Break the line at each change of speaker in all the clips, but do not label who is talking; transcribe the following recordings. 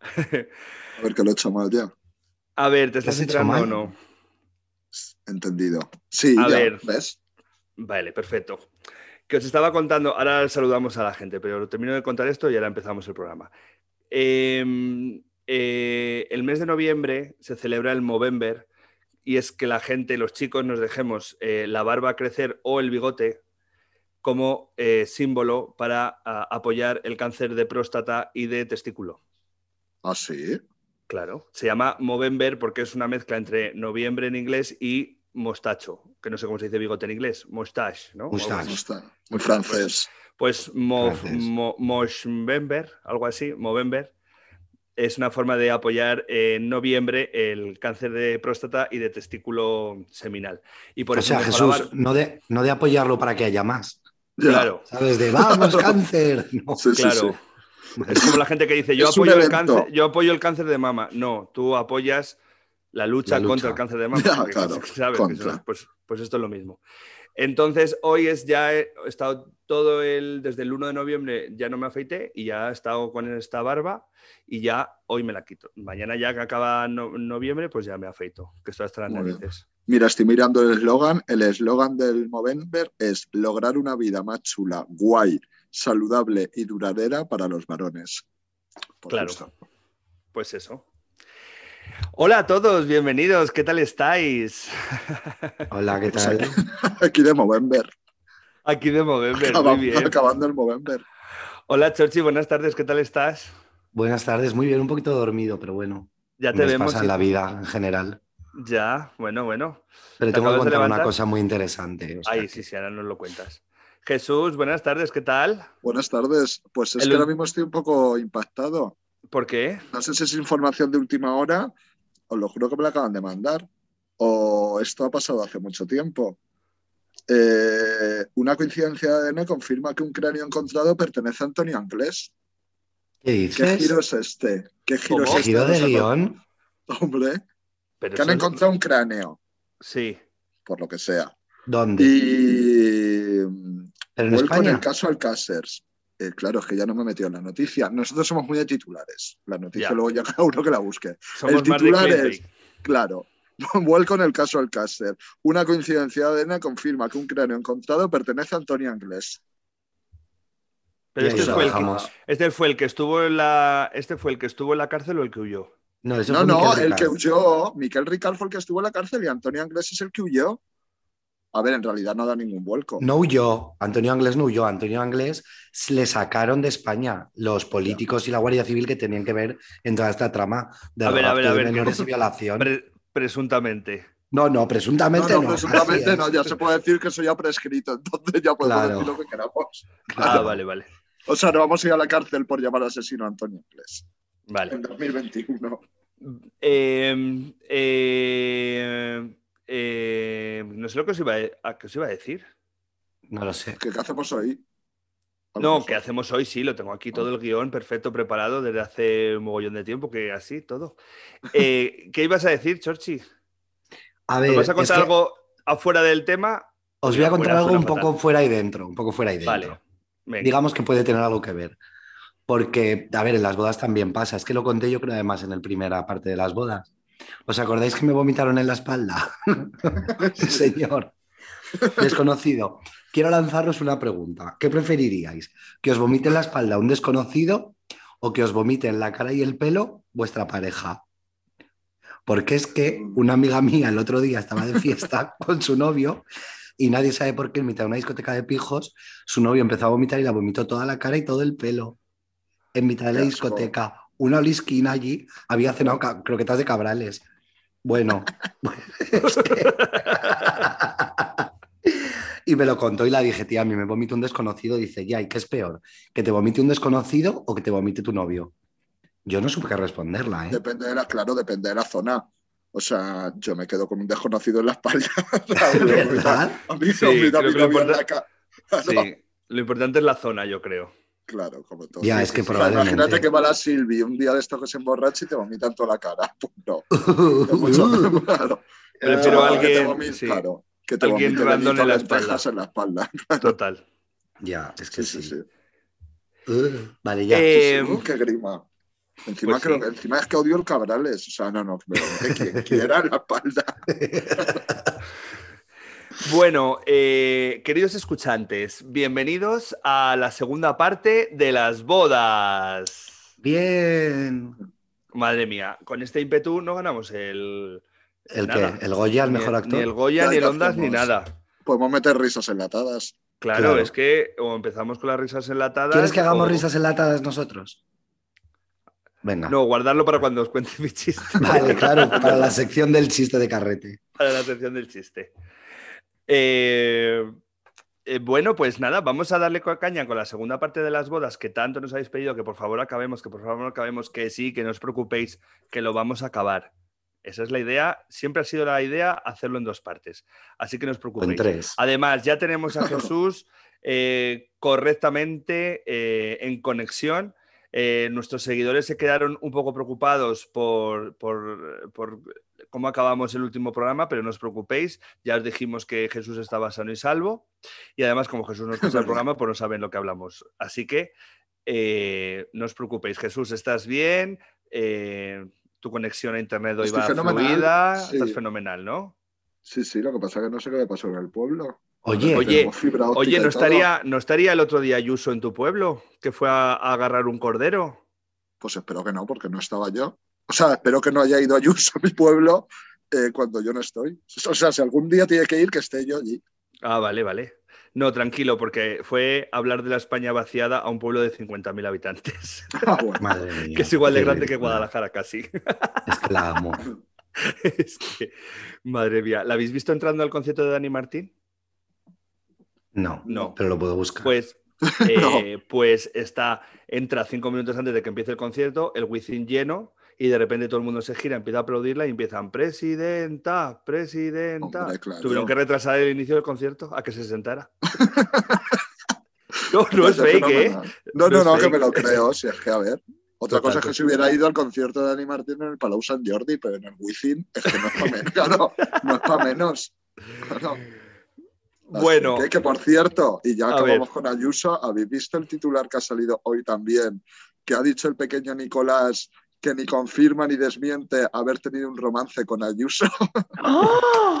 A ver, que lo he hecho mal ya.
A ver, ¿te estás entrando o no?
Entendido. Sí,
A
ya,
ver.
¿ves?
Vale, perfecto. Que os estaba contando, ahora saludamos a la gente, pero termino de contar esto y ahora empezamos el programa. Eh, eh, el mes de noviembre se celebra el Movember y es que la gente, los chicos, nos dejemos eh, la barba crecer o el bigote como eh, símbolo para a, apoyar el cáncer de próstata y de testículo.
Ah, sí.
Claro, se llama Movember porque es una mezcla entre noviembre en inglés y mostacho, que no sé cómo se dice bigote en inglés, mustache, ¿no?
Mustache.
está. Muy francés.
Pues
Francés.
mo- Movember, algo así, Movember, es una forma de apoyar en noviembre el cáncer de próstata y de testículo seminal. Y por
o
eso
sea, Jesús, no de, no de apoyarlo para que haya más.
Ya.
Claro,
¿Sabes? De vamos, cáncer. No.
Sí, sí,
claro.
sí.
Es como la gente que dice, yo apoyo, el cáncer, yo apoyo el cáncer de mama. No, tú apoyas la lucha,
La lucha.
contra el cáncer de mama.
Ya, claro,
sabes eso- pues, pues esto es lo mismo. Entonces, hoy es ya, he estado todo el, desde el 1 de noviembre ya no me afeité y ya he estado con esta barba y ya hoy me la quito. Mañana ya que acaba no- noviembre, pues ya me afeito, que estoy hasta las
Muy bien.
narices.
Mira, estoy mirando el eslogan. El eslogan del Movember es lograr una vida más chula, guay, saludable y duradera para los varones. Por
Claro.
justo.
Pues eso. Hola a todos, bienvenidos, ¿qué tal estáis?
Hola, ¿qué tal?
aquí, de Movember.
Aquí de Movember, muy bien.
acabando el Movember.
Hola Chorchi, buenas tardes, ¿qué tal estás?
Buenas tardes, muy bien, un poquito dormido, pero bueno.
Ya te
Nos
vemos.
pasa en
y-
la vida en general.
Ya, bueno, bueno.
Pero
¿Te
tengo que contar una cosa muy interesante. o sea
Ay,
que-
sí, sí, ahora nos lo cuentas. Jesús, buenas tardes, ¿qué tal?
Buenas tardes. Pues es
El-
que ahora mismo estoy un poco impactado.
¿Por qué?
No sé si es información de última hora, os lo juro que me la acaban de mandar, o esto ha pasado hace mucho tiempo. Eh, una coincidencia de ADN confirma que un cráneo encontrado pertenece a Antonio Anglés.
¿Qué
¿Qué
dices?
giro es este? ¿Qué giro
¿Cómo?
es este?
¿Giro de guion?
Hombre,
Pero
que han encontrado un cráneo,
Sí.
por lo que sea.
¿Dónde?
Y
¿Pero en
vuelco en
España?
el caso Alcáceres. Eh, claro, es que ya no me he metido en la noticia. Nosotros somos muy de titulares. La noticia
Ya.
luego ya cada uno que la busque.
Somos
el titular es, claro, vuelco en el caso Alcácer. Una coincidencia de ADN confirma que un cráneo encontrado pertenece a Antonio Anglés.
Pero este fue, el que, este fue el que estuvo en la. Este fue el que estuvo en la cárcel o el que huyó.
No, eso
No,
fue
no, el que huyó, Miquel Ricard fue el que estuvo en la cárcel y Antonio Anglés es el que huyó. A ver, en realidad no da ningún vuelco.
No huyó, Antonio Anglés no huyó, Antonio Anglés le sacaron de España los políticos y la Guardia Civil que tenían que ver en toda esta trama de
A ver, a ver,
rapto
a
de
ver,
menores
que-
y violación.
Pre- presuntamente.
No, no, presuntamente
no,
no.
presuntamente no, ya se puede decir que eso ya ha prescrito, entonces ya podemos
Claro.
decir lo que queramos.
Ah, vale, vale.
O sea, no vamos a ir a la cárcel por llamar asesino a Antonio Anglés
Vale.
en 2021.
Eh, eh, eh, no sé lo que os iba a, a- que os iba a decir.
No lo sé.
¿Qué, qué hacemos hoy?
No. ¿qué hacemos hoy? Sí, lo tengo aquí todo el guion perfecto preparado desde hace un mogollón de tiempo, que así, todo. Eh, ¿Qué ibas a decir, Chorchi?
A ver,
¿Nos vas a
es
contar
que
algo afuera del tema?
os voy a contar
Fuera
algo un poco fuera y dentro, un poco fuera y dentro.
Vale. Venga.
Digamos que puede tener algo que ver. Porque, a ver, en las bodas también pasa. Es que lo conté yo creo además en la primera parte de las bodas. ¿Os acordáis que me vomitaron en la espalda? Señor. Desconocido. Quiero lanzaros una pregunta. ¿Qué preferiríais? ¿Que os vomite en la espalda un desconocido o que os vomite en la cara y el pelo vuestra pareja? Porque es que una amiga mía el otro día estaba de fiesta con su novio y nadie sabe por qué en mitad de una discoteca de pijos su novio empezó a vomitar y la vomitó toda la cara y todo el pelo. En mitad de la discoteca, una olisquina allí, había cenado croquetas de cabrales. Bueno, es que- y me lo contó y la dije, tía, a mí me vomita un desconocido. Dice, ya, ¿y qué es peor? ¿Que te vomite un desconocido o que te vomite tu novio? Yo no supe qué responderla, ¿eh?
Depende de la, claro, depende de la zona. O sea, yo me quedo con un desconocido en la espalda. A mí
¿Verdad?
a mí
Sí, lo
la
importa-
cara.
Sí, lo importante es la zona, yo creo.
Claro, como todo.
Ya, es que probablemente.
Imagínate que va la Silvi un día de esto que se emborracha y te vomita en toda la cara. Pues no. Mucho- claro.
Prefiero a
que te
alguien, sí.
claro, que te
Alguien random
Benito
en la espalda. Total.
ya, es que
Sí,
sí.
sí, sí.
Uh, vale, ya.
Eh,
Uh, qué grima. Encima,
Pues
creo
sí.
que- encima es que odio el Cabrales. O sea, no, no, pero que quien quiera la espalda.
Bueno, eh, queridos escuchantes, bienvenidos a la segunda parte de las bodas.
Bien.
Madre mía, con este ímpetu no ganamos el.
¿El
nada.
qué? ¿El Goya, el mejor actor?
Ni el Goya,
Ya,
ni el Ondas, ni nada.
Podemos meter risas enlatadas.
Claro,
Claro.
es que o empezamos con las risas enlatadas.
¿Quieres que hagamos
o-
risas enlatadas nosotros? Venga.
No, guardarlo para cuando os cuente mi chiste.
Vale, claro, para la sección del chiste de carrete.
para la sección del chiste. Eh, eh, bueno, pues nada, vamos a darle caña con la segunda parte de las bodas que tanto nos habéis pedido que por favor acabemos, que por favor acabemos, que sí, que no os preocupéis, que lo vamos a acabar. Esa es la idea, siempre ha sido la idea hacerlo en dos partes. Así que no os
O en
preocupéis.
tres.
Además, ya tenemos a Jesús eh, correctamente eh, en conexión. Nuestros seguidores se quedaron un poco preocupados por, por- por cómo acabamos el último programa, pero no os preocupéis, ya os dijimos que Jesús estaba sano y salvo. Y además, como Jesús nos escucha el programa, pues no saben lo que hablamos. Así que eh, no os preocupéis. Jesús, ¿estás bien? Eh, tu conexión a internet hoy
Estoy
va fluida.
sí.
Estás fenomenal, ¿no?
Sí, sí, lo que pasa es que no sé qué le pasó en el pueblo.
Oye,
Oye, Oye, ¿no estaría, ¿no estaría el otro día Ayuso en tu pueblo? Que fue a, a agarrar un cordero.
Pues espero que no, porque no estaba yo. O sea, espero que no haya ido Ayuso a mi pueblo eh, cuando yo no estoy. O sea, si algún día tiene que ir, que esté yo allí.
Ah, vale, vale. No, tranquilo, porque fue hablar de la España vaciada a un pueblo de 50.000 habitantes,
Ah, bueno.
madre mía.
que es igual de grande que. Guadalajara casi.
Es que la amo.
es que, madre mía, ¿la habéis visto entrando al concierto de Dani Martín?
No,
No.
pero lo puedo buscar.
Pues, eh, pues está, entra cinco minutos antes de que empiece el concierto, el Wizzing lleno, y de repente todo el mundo se gira, empieza a aplaudirla y empiezan, presidenta, presidenta.
Hombre, claro.
Tuvieron que retrasar el inicio del concierto a que se sentara. no, no es fake, ¿eh?
No,
No
no, que me lo creo, si es que a ver. Otra
Total,
cosa es que si hubiera ido al concierto de Dani Martín en el Palau Sant Jordi, pero en el Wizzing es que no es para menos. Claro, no es para menos. Claro.
Bueno,
Que, que, por cierto, y ya acabamos
ver.
con Ayuso, ¿habéis visto el titular que ha salido hoy también? Que ha dicho el pequeño Nicolás que ni confirma ni desmiente haber tenido un romance con Ayuso.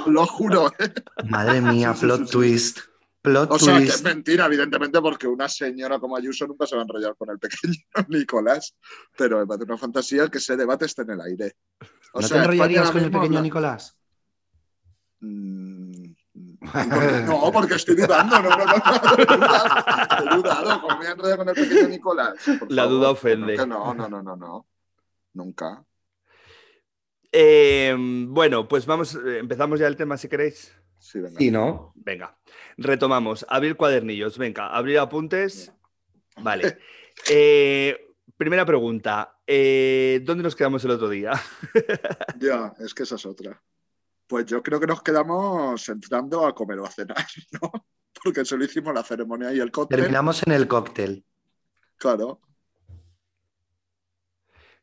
Lo juro, ¿eh?
Madre mía,
Sí,
plot
sí, sí.
twist. Plot
O sea, que es
twist.
mentira, evidentemente, porque una señora como Ayuso nunca se va a enrollar con el pequeño Nicolás. Pero me parece una fantasía que ese debate esté en el aire. O
¿No
sea,
te enrollarías
España
con el pequeño
habla-
Nicolás?
Mm, No, porque estoy dudando. No, no, no. Estoy dudando. ¿Cómo me voy a enrollar con el pequeño Nicolás? Por
La
favor,
duda ofende.
No, no, no, no, no. Nunca.
eh, bueno, pues vamos, empezamos ya el tema si queréis.
Sí, venga.
Sí, ¿no?
Venga, retomamos. Abrir cuadernillos, venga, abrir apuntes. Vale. Eh, primera pregunta. eh, ¿Dónde nos quedamos el otro día?
Ya, es que esa es otra. Pues yo creo que nos quedamos entrando a comer o a cenar, ¿no? Porque solo hicimos la ceremonia y el cóctel.
Terminamos en el cóctel.
Claro.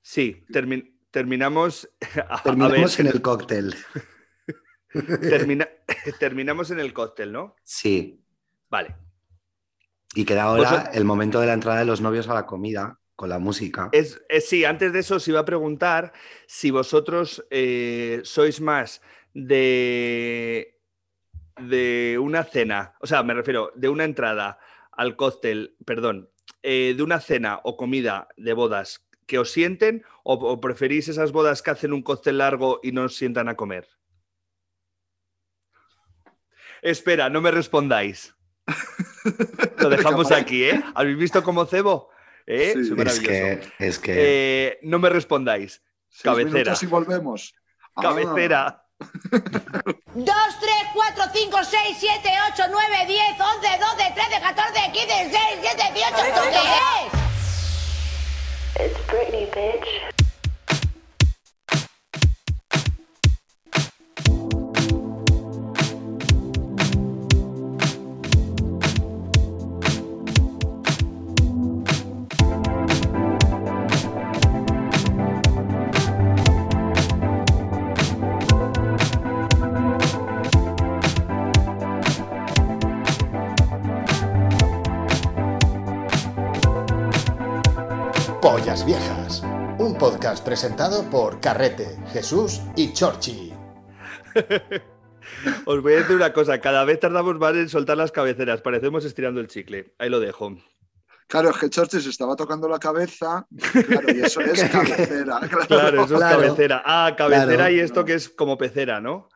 Sí, termi- terminamos. a-
Terminamos en el cóctel.
termina- terminamos en el cóctel, ¿no?
Sí.
Vale.
Y queda ahora
Vosot-
el momento de la entrada de los novios a la comida con la música.
Es, es- sí, antes de eso os iba a preguntar si vosotros eh, sois más de, de una cena, o sea, me refiero, de una entrada al cóctel, perdón, eh, de una cena o comida de bodas que os sienten o, o preferís esas bodas que hacen un cóctel largo y no os sientan a comer. Espera, no me respondáis. Lo dejamos aquí, ¿eh? ¿Habéis visto cómo cebo? ¿Eh?
Sí.
Es que, es que
Eh, no me respondáis.
Seis
Cabecera.
y volvemos. Ah,
Cabecera.
2, 3, 4, 5, 6, 7, 8, 9, 10, 11, 12, 13, 14, 15, 16, 17, 18, ¿esto qué es?
It's Britney, bitch. Presentado por Carrete, Jesús y Chorchi.
Os voy a decir una cosa, cada vez tardamos más en soltar las cabeceras, parecemos estirando el chicle. Ahí lo dejo.
Claro, es que Chorchi se estaba tocando la cabeza. Claro, y eso es cabecera. Claro,
Claro, eso es
Claro.
cabecera. Ah, cabecera
Claro.
y esto que es como pecera, ¿no?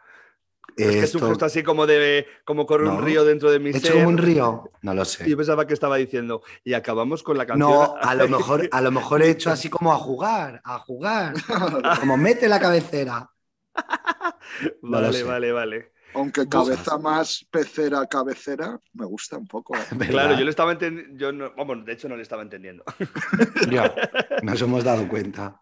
Es que es un
Esto-
gesto así como de como corre un río dentro de mi
¿He hecho
ser.
como un río? No lo sé.
Y yo pensaba que estaba diciendo. Y acabamos con la canción.
No, a lo mejor, a lo mejor he hecho así como a jugar, a jugar. Como mete la cabecera. no
vale, vale, vale.
Aunque cabeza más pecera, cabecera, me gusta un poco. ¿eh?
Claro, yo le estaba entendiendo. Yo no, vamos, de hecho no le estaba entendiendo.
Ya, nos hemos dado cuenta.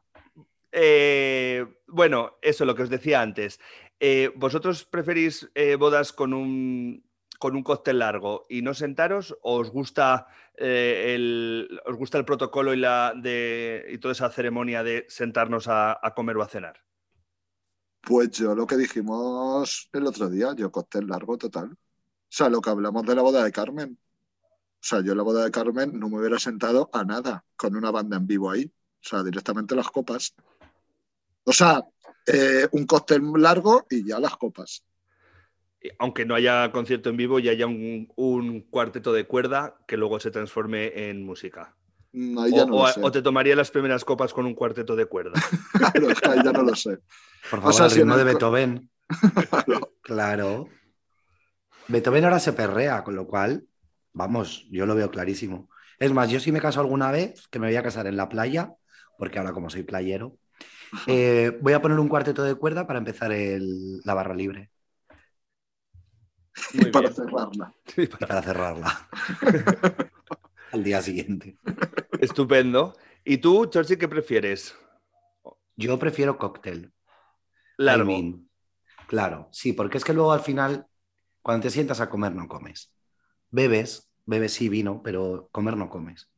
Eh, bueno, eso lo que os decía antes. Eh, ¿Vosotros preferís eh, bodas con un, con un cóctel largo y no sentaros? ¿O os gusta, eh, el, os gusta el protocolo y, la y toda esa ceremonia de sentarnos a, comer o a cenar?
Pues yo lo que dijimos el otro día, yo cóctel largo total. O sea, lo que hablamos de la boda de Carmen. O sea, yo la boda de Carmen no me hubiera sentado a nada con una banda en vivo ahí. O sea, directamente las copas. O sea, eh, un cóctel largo y ya las copas.
Aunque no haya concierto en vivo y haya un, un cuarteto de cuerda que luego se transforme en música.
Mm, Ahí ya
O,
no
o-
lo sé.
o te tomaría las primeras copas con un cuarteto de cuerda.
Claro, es que ahí ya no lo sé.
Por favor,
sea,
al
si en
ritmo
el
de Beethoven.
Claro.
Claro. Beethoven ahora se perrea, con lo cual, vamos, yo lo veo clarísimo. Es más, yo si me caso alguna vez, que me voy a casar en la playa, porque ahora como soy playero, eh, voy a poner un cuarteto de cuerda para empezar el- la barra libre
Muy
para
bien.
cerrarla.
Sí,
y
para-
para cerrarla al día siguiente.
Estupendo. ¿Y tú, Chorchi, qué prefieres?
Yo prefiero cóctel.
Largo.
I mean, Claro, sí, porque es que luego al final, cuando te sientas a comer, no comes. Bebes, bebes sí vino, pero comer no comes.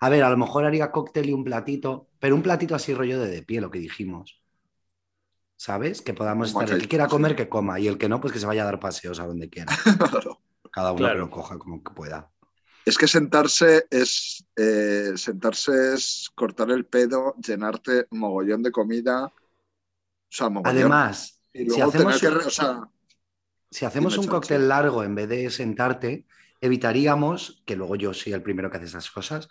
A ver, a lo mejor haría cóctel y un platito, pero un platito así rollo de de pie, lo que dijimos. ¿Sabes? Que podamos estar. El que quiera
sí.
comer, que coma. Y el que no, pues que se vaya a dar paseos a donde quiera.
Claro.
Cada uno
Claro.
que lo coja como que pueda.
Es que sentarse es eh, sentarse es cortar el pedo, llenarte mogollón de comida. O sea, mogollón.
Además,
y
si hacemos,
tener que.
un-
re- O sea,
si hacemos un cóctel largo en vez de sentarte, evitaríamos, que luego yo soy el primero que hace esas cosas,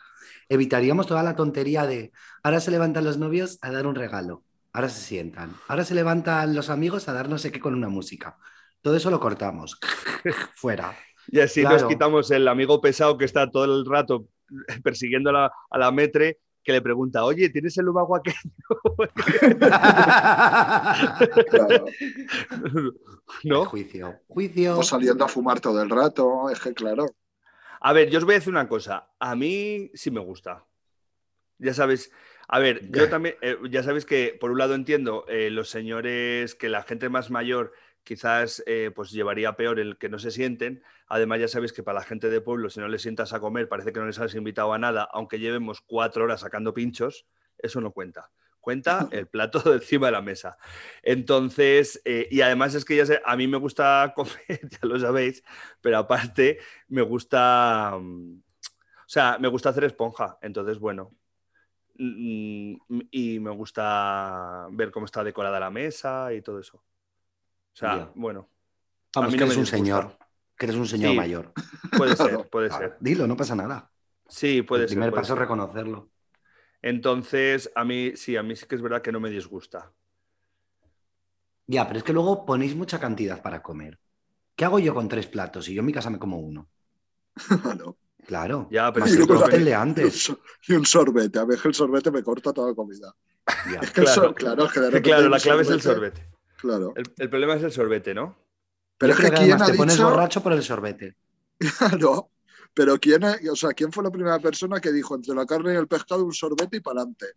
evitaríamos toda la tontería de ahora se levantan los novios a dar un regalo, ahora se sientan, ahora se levantan los amigos a dar no sé qué con una música. Todo eso lo cortamos. Fuera.
Y así nos quitamos el amigo pesado que está todo el rato persiguiendo a la, a la metre que le pregunta, oye, ¿tienes el lubago aquello?
claro.
¿No?
Juicio. Juicio.
O saliendo a fumar todo el rato. Es que, claro.
A ver, yo os voy a decir una cosa. A mí sí me gusta. Ya sabes, a ver, yo también, eh, ya sabéis que por un lado entiendo eh, los señores, que la gente más mayor quizás eh, pues llevaría peor el que no se sienten. Además, ya sabéis que para la gente de pueblo, si no les sientas a comer, parece que no les has invitado a nada, aunque llevemos cuatro horas sacando pinchos, eso no cuenta. Cuenta el plato de encima de la mesa. Entonces, eh, y además es que ya sé, a mí me gusta comer, ya lo sabéis, pero aparte me gusta, mm, o sea, me gusta hacer esponja. Entonces, bueno, mm, y me gusta ver cómo está decorada la mesa y todo eso. O sea, bueno,
Vamos,
a mí
que
no
eres
me
un
disgusta.
señor. Que eres un señor
Sí,
mayor.
puede ser, puede ser.
Dilo, no pasa nada.
Sí, puede
el
ser.
primer
puede
paso es reconocerlo.
Entonces, a mí sí, a mí sí que es verdad que no me disgusta.
Ya, pero es que luego ponéis mucha cantidad para comer. ¿Qué hago yo con tres platos? Y yo en mi casa me como uno.
Claro.
Claro.
Ya, pero
Más
es
el de antes.
y un sorbete. A ver, que el sorbete me corta toda la comida.
Ya.
Es que el
Claro.
sor- claro, es que
claro, la clave es el sorbete.
Claro.
El, el problema es el sorbete, ¿no?
Pero
Yo
es que
que además
ha
te pones
dicho.
borracho por el sorbete.
Claro. Pero quién, o sea, ¿quién fue la primera persona que dijo entre la carne y el pescado un sorbete y para adelante?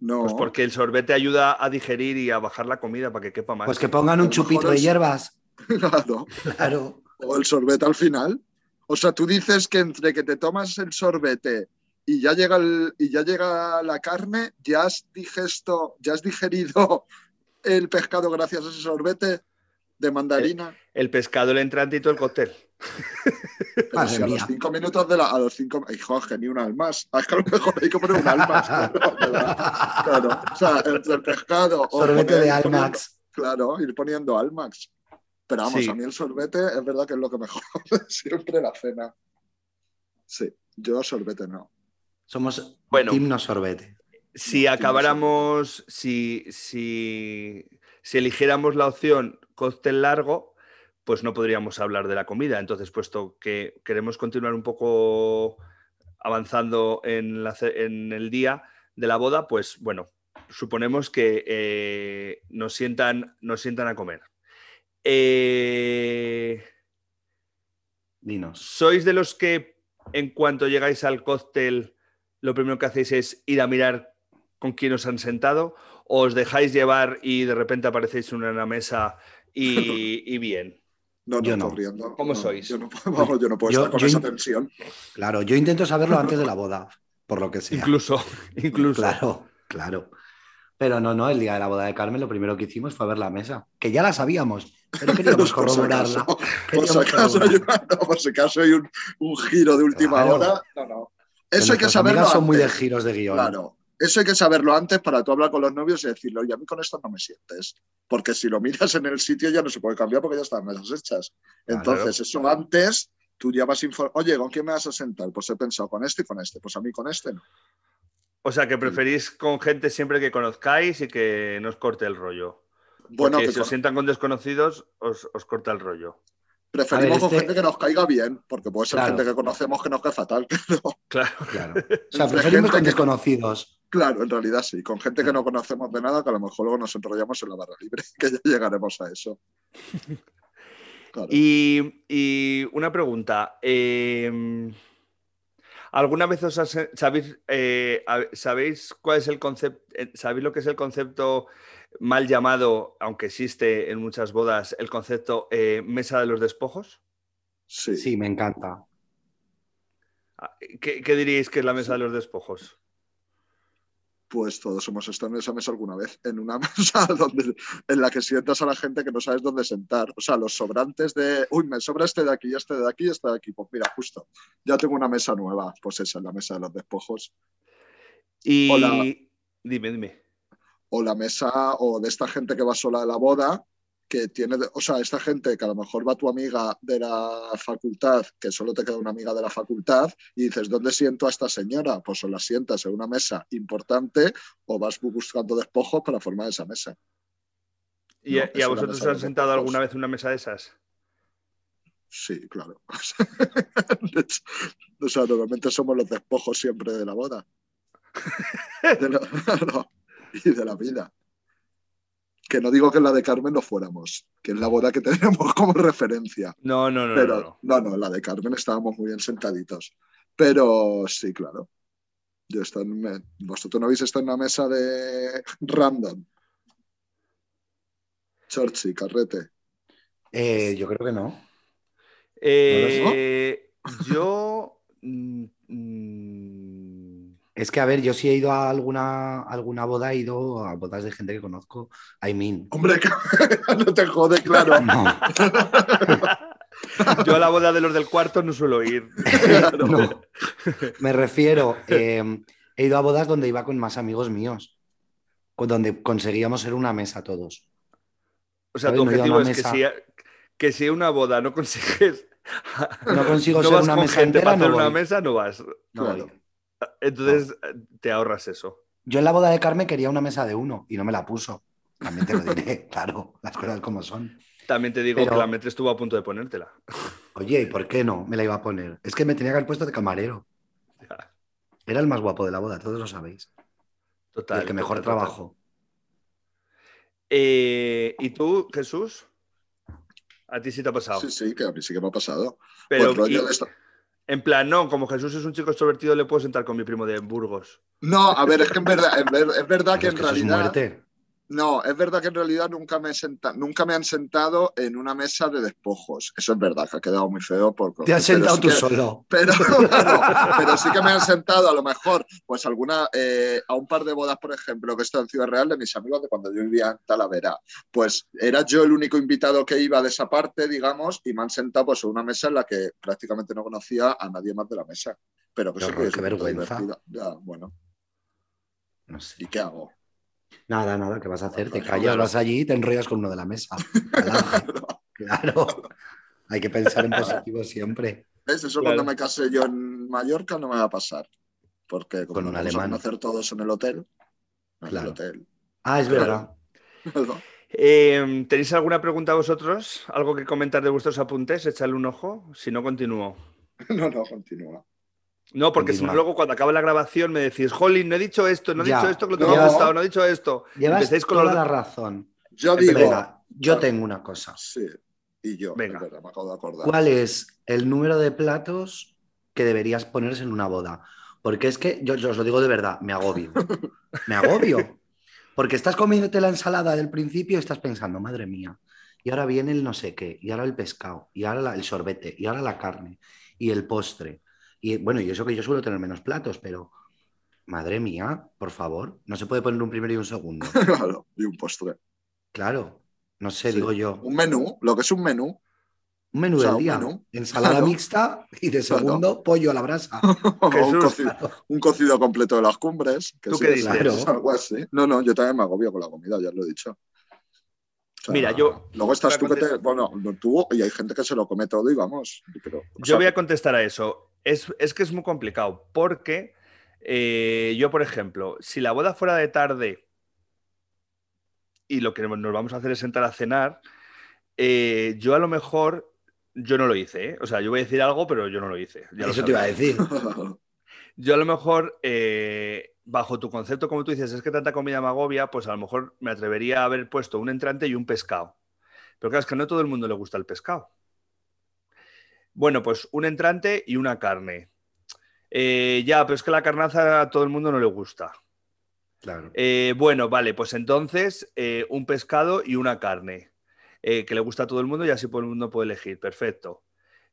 No.
Pues porque el sorbete ayuda a digerir y a bajar la comida para que quepa más.
Pues que pongan un chupito de hierbas.
Claro.
Claro.
O el sorbete al final. O sea, tú dices que entre que te tomas el sorbete y ya llega el- y ya llega la carne, ya has digesto, ya has digerido el pescado gracias a ese sorbete de mandarina.
El pescado, el entrante y todo el cóctel.
Pero
Madre
si a los cinco minutos de la. A los cinco. Hijo, que ni un almas. Es que a lo mejor hay que poner un almas. Claro. O sea, entre el pescado.
Sorbete
poner-
de Almax.
Claro, ir poniendo almax. Pero vamos,
Sí.
a mí el sorbete es verdad que es lo que mejor siempre la cena. Sí, yo sorbete no.
Somos
Bueno.
himno sorbete.
Si
No,
acabáramos, si, si, si eligiéramos la opción cóctel largo, pues no podríamos hablar de la comida. Entonces, puesto que queremos continuar un poco avanzando en, la ce- en el día de la boda, pues bueno, suponemos que eh, nos, sientan, nos sientan a comer. Eh,
Dinos.
¿Sois de los que en cuanto llegáis al cóctel lo primero que hacéis es ir a mirar con quién os han sentado? ¿O os dejáis llevar y de repente aparecéis en una mesa y, y bien?
No, no,
Yo no.
corriendo.
¿Cómo
No,
sois?
Yo no, puedo- vamos, yo no puedo
Yo-
estar con
yo
esa tensión.
Claro, yo intento saberlo antes de la boda, por lo que sea.
Incluso, incluso.
Claro, claro. Pero no, no, el día de la boda de Carmen lo primero que hicimos fue ver la mesa, que ya la sabíamos, pero queríamos corroborarla.
Por si acaso por si acaso hay un, un giro de última
Claro.
hora. No, no.
Que
Eso hay que saberlo
amigas son muy de giros de guion.
Claro. Eso hay que saberlo antes para tú hablar con los novios y decirle, oye, a mí con esto no me sientes. Porque si lo miras en el sitio ya no se puede cambiar porque ya están mesas hechas. Entonces, eso antes, tú ya vas informando, oye, ¿con quién me vas a sentar? Pues he pensado con este y con este. Pues a mí con este no.
O sea, que preferís con gente siempre que conozcáis y que no os corte el rollo.
Bueno,
Porque
que
si os
con-
sientan con desconocidos, os, os corta el rollo.
preferimos
ver,
con
este-
gente que nos caiga bien, porque puede ser
Claro.
gente que conocemos que nos cae fatal. Claro,
Claro.
Claro. O sea, preferimos con
que-
desconocidos.
Claro, en realidad sí. Con gente que no conocemos de nada, que a lo mejor luego nos enrollamos en la barra libre, que ya llegaremos a eso. Claro.
Y, y una pregunta. eh, ¿Alguna vez os has- sabéis, eh, sabéis cuál es el concepto? ¿Sabéis lo que es el concepto mal llamado, aunque existe en muchas bodas, el concepto eh, mesa de los despojos?
sí.
Sí, me encanta.
Ah, ¿Qué, qué diríais que es la mesa de los despojos?
Pues todos hemos estado en esa mesa alguna vez, en una mesa donde, en la que sientas a la gente que no sabes dónde sentar. O sea, los sobrantes de, uy, me sobra este de aquí, este de aquí, este de aquí. Pues mira, justo, ya tengo una mesa nueva. Pues esa es la mesa de los despojos.
Y
Hola.
dime, dime.
O la mesa, o de esta gente que va sola a la boda, que tiene, o sea, esta gente que a lo mejor va tu amiga de la facultad, que solo te queda una amiga de la facultad, y dices, ¿dónde siento a esta señora? Pues o la sientas en una mesa importante o vas buscando despojos para formar esa mesa.
¿Y,
No,
y a vosotros os han sentado alguna vez en una mesa de esas?
Sí, claro. Hecho, o sea, normalmente somos los despojos siempre de la boda. De la- no, y de la vida. Que no digo que en la de Carmen no fuéramos, que es la boda que tenemos como referencia.
No, no, no,
Pero
no, no.
no, en la de Carmen estábamos muy bien sentaditos. Pero sí, claro. Yo estoy en me- Vosotros no habéis estado en una mesa de random. Chorchi, carrete.
Eh, yo creo que no.
Eh, yo. mm, mm,
Es que, a ver, yo sí he ido a alguna, alguna boda, he ido a bodas de gente que conozco. I mean.
Hombre, no te jode, claro.
No,
Yo a la boda de los del cuarto no suelo ir.
Claro.
no. Me refiero, eh, he ido a bodas donde iba con más amigos míos, con- donde conseguíamos ser una mesa todos.
O sea,
¿Sabes?
tu objetivo es que si, que si una boda no consigues.
No consigo
no
ser
vas
una
con
mesa
gente
entera,
para hacer
no
una
voy.
mesa, no vas.
No
Claro.
Entonces te ahorras eso.
Yo en la boda de Carmen quería una mesa de uno y no me la puso. También te lo diré, claro, las cosas como son.
También te digo
Pero-
que la Metre estuvo a punto de ponértela.
Oye, ¿y por qué no me la iba a poner? Es que me tenía que haber puesto de camarero.
Ya,
Era el más guapo de la boda, todos lo sabéis. Y
Total.
el que mejor
total, total.
trabajó.
Eh, ¿Y tú, Jesús? A ti sí te ha pasado.
Sí, sí, que a mí sí que me ha pasado.
Pero
Pues rollo
y-
de esto-
en plan, no, como Jesús es un chico extrovertido, le puedo sentar con mi primo de Burgos.
No, a ver, es que en verdad, en ver- es verdad que en
es que eso es
realidad.
muerte.
No, es verdad que en realidad nunca me, he senta- nunca me han sentado en una mesa de despojos. Eso es verdad, que ha quedado muy feo. Por...
Te has sentado
sí
tú
que-
solo.
Pero, sí que me han sentado a lo mejor, pues alguna, eh, a un par de bodas, por ejemplo, que he estado en Ciudad Real de mis amigos de cuando yo vivía en Talavera. Pues era yo el único invitado que iba de esa parte, digamos, y me han sentado pues en una mesa en la que prácticamente no conocía a nadie más de la mesa. Pero que
Qué vergüenza.
Ya, bueno,
No sé.
¿y qué hago?
Nada, nada, ¿qué vas a hacer? Te callas, vas allí y te enrollas con uno de la mesa. Claro. Hay que pensar en positivo siempre.
¿Ves? Eso
Claro.
cuando me case yo en Mallorca no me va a pasar. Porque como
Con un
vamos a
alemán.
conocer todos en el hotel. En
Claro.
el hotel.
Ah, es verdad.
Eh, ¿Tenéis alguna pregunta vosotros? ¿Algo que comentar de vuestros apuntes? Echadle un ojo. Si no, continúo.
No, no, continúa.
No, porque si no, luego cuando acaba la grabación me decís, Jolín, no he dicho esto, no he
Ya.
dicho esto, que lo tengo
No.
apuntado, no he dicho esto.
Llevas
con
toda
los-
la razón.
Yo digo.
Venga, yo tengo una cosa.
Sí, y yo,
Venga.
me acabo de acordar.
¿Cuál es el número de platos que deberías ponerse en una boda? Porque es que, yo, yo os lo digo de verdad, me agobio. Me agobio. Porque estás comiéndote la ensalada del principio y estás pensando, madre mía, y ahora viene el no sé qué, y ahora el pescado, y ahora la- el sorbete, y ahora la carne, y el postre. Y bueno, y eso que yo suelo tener menos platos, pero madre mía, por favor, no se puede poner un primero y un segundo.
Claro, y un postre.
Claro, no sé,
Sí.
digo yo.
Un menú, lo que es un menú.
Un menú
O sea,
del
un
día.
menú.
Ensalada
Claro.
mixta y de
Claro.
segundo pollo a la brasa.
o un, cocido, un cocido completo de las cumbres. que
¿Tú
sí
qué
es-
dices?
Claro.
algo así. No, no, yo también me agobio con la comida, ya lo he dicho. O sea,
Mira, yo,
Luego estás tú que te.
Para
Bueno, tú y hay gente que se lo come todo y vamos. Pero,
yo
sea,
voy a contestar a eso. Es, es que es muy complicado, porque eh, yo, por ejemplo, si la boda fuera de tarde y lo que nos vamos a hacer es sentar a cenar, eh, yo a lo mejor, yo no lo hice, ¿eh? O sea, yo voy a decir algo, pero yo no lo hice. ya lo
Eso te iba a decir.
Yo a lo mejor, bajo tu concepto, como tú dices, es que tanta comida me agobia, pues a lo mejor me atrevería a haber puesto un entrante y un pescado. Pero claro, es que no a todo el mundo le gusta el pescado. Bueno, pues un entrante y una carne. Eh, ya, pero es que la carnaza a todo el mundo no le gusta.
Claro.
Eh, bueno, vale, pues entonces eh, un pescado y una carne que le gusta a todo el mundo y así todo el mundo puede elegir. Perfecto.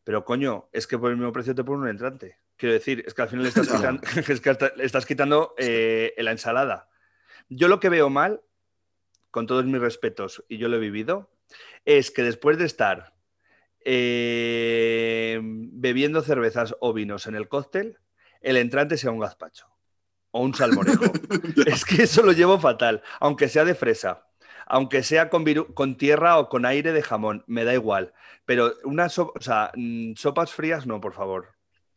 Pero coño, es que por el mismo precio te ponen un entrante. Quiero decir, es que al final le estás quitando, es que hasta- le estás quitando la ensalada. Yo lo que veo mal, con todos mis respetos, y yo lo he vivido, es que después de estar eh, bebiendo cervezas o vinos en el cóctel, el entrante sea un gazpacho o un salmorejo. es que eso lo llevo fatal, aunque sea de fresa, aunque sea con, con tierra o con aire de jamón, me da igual. Pero una so- o sea, mm, sopas frías no, por favor.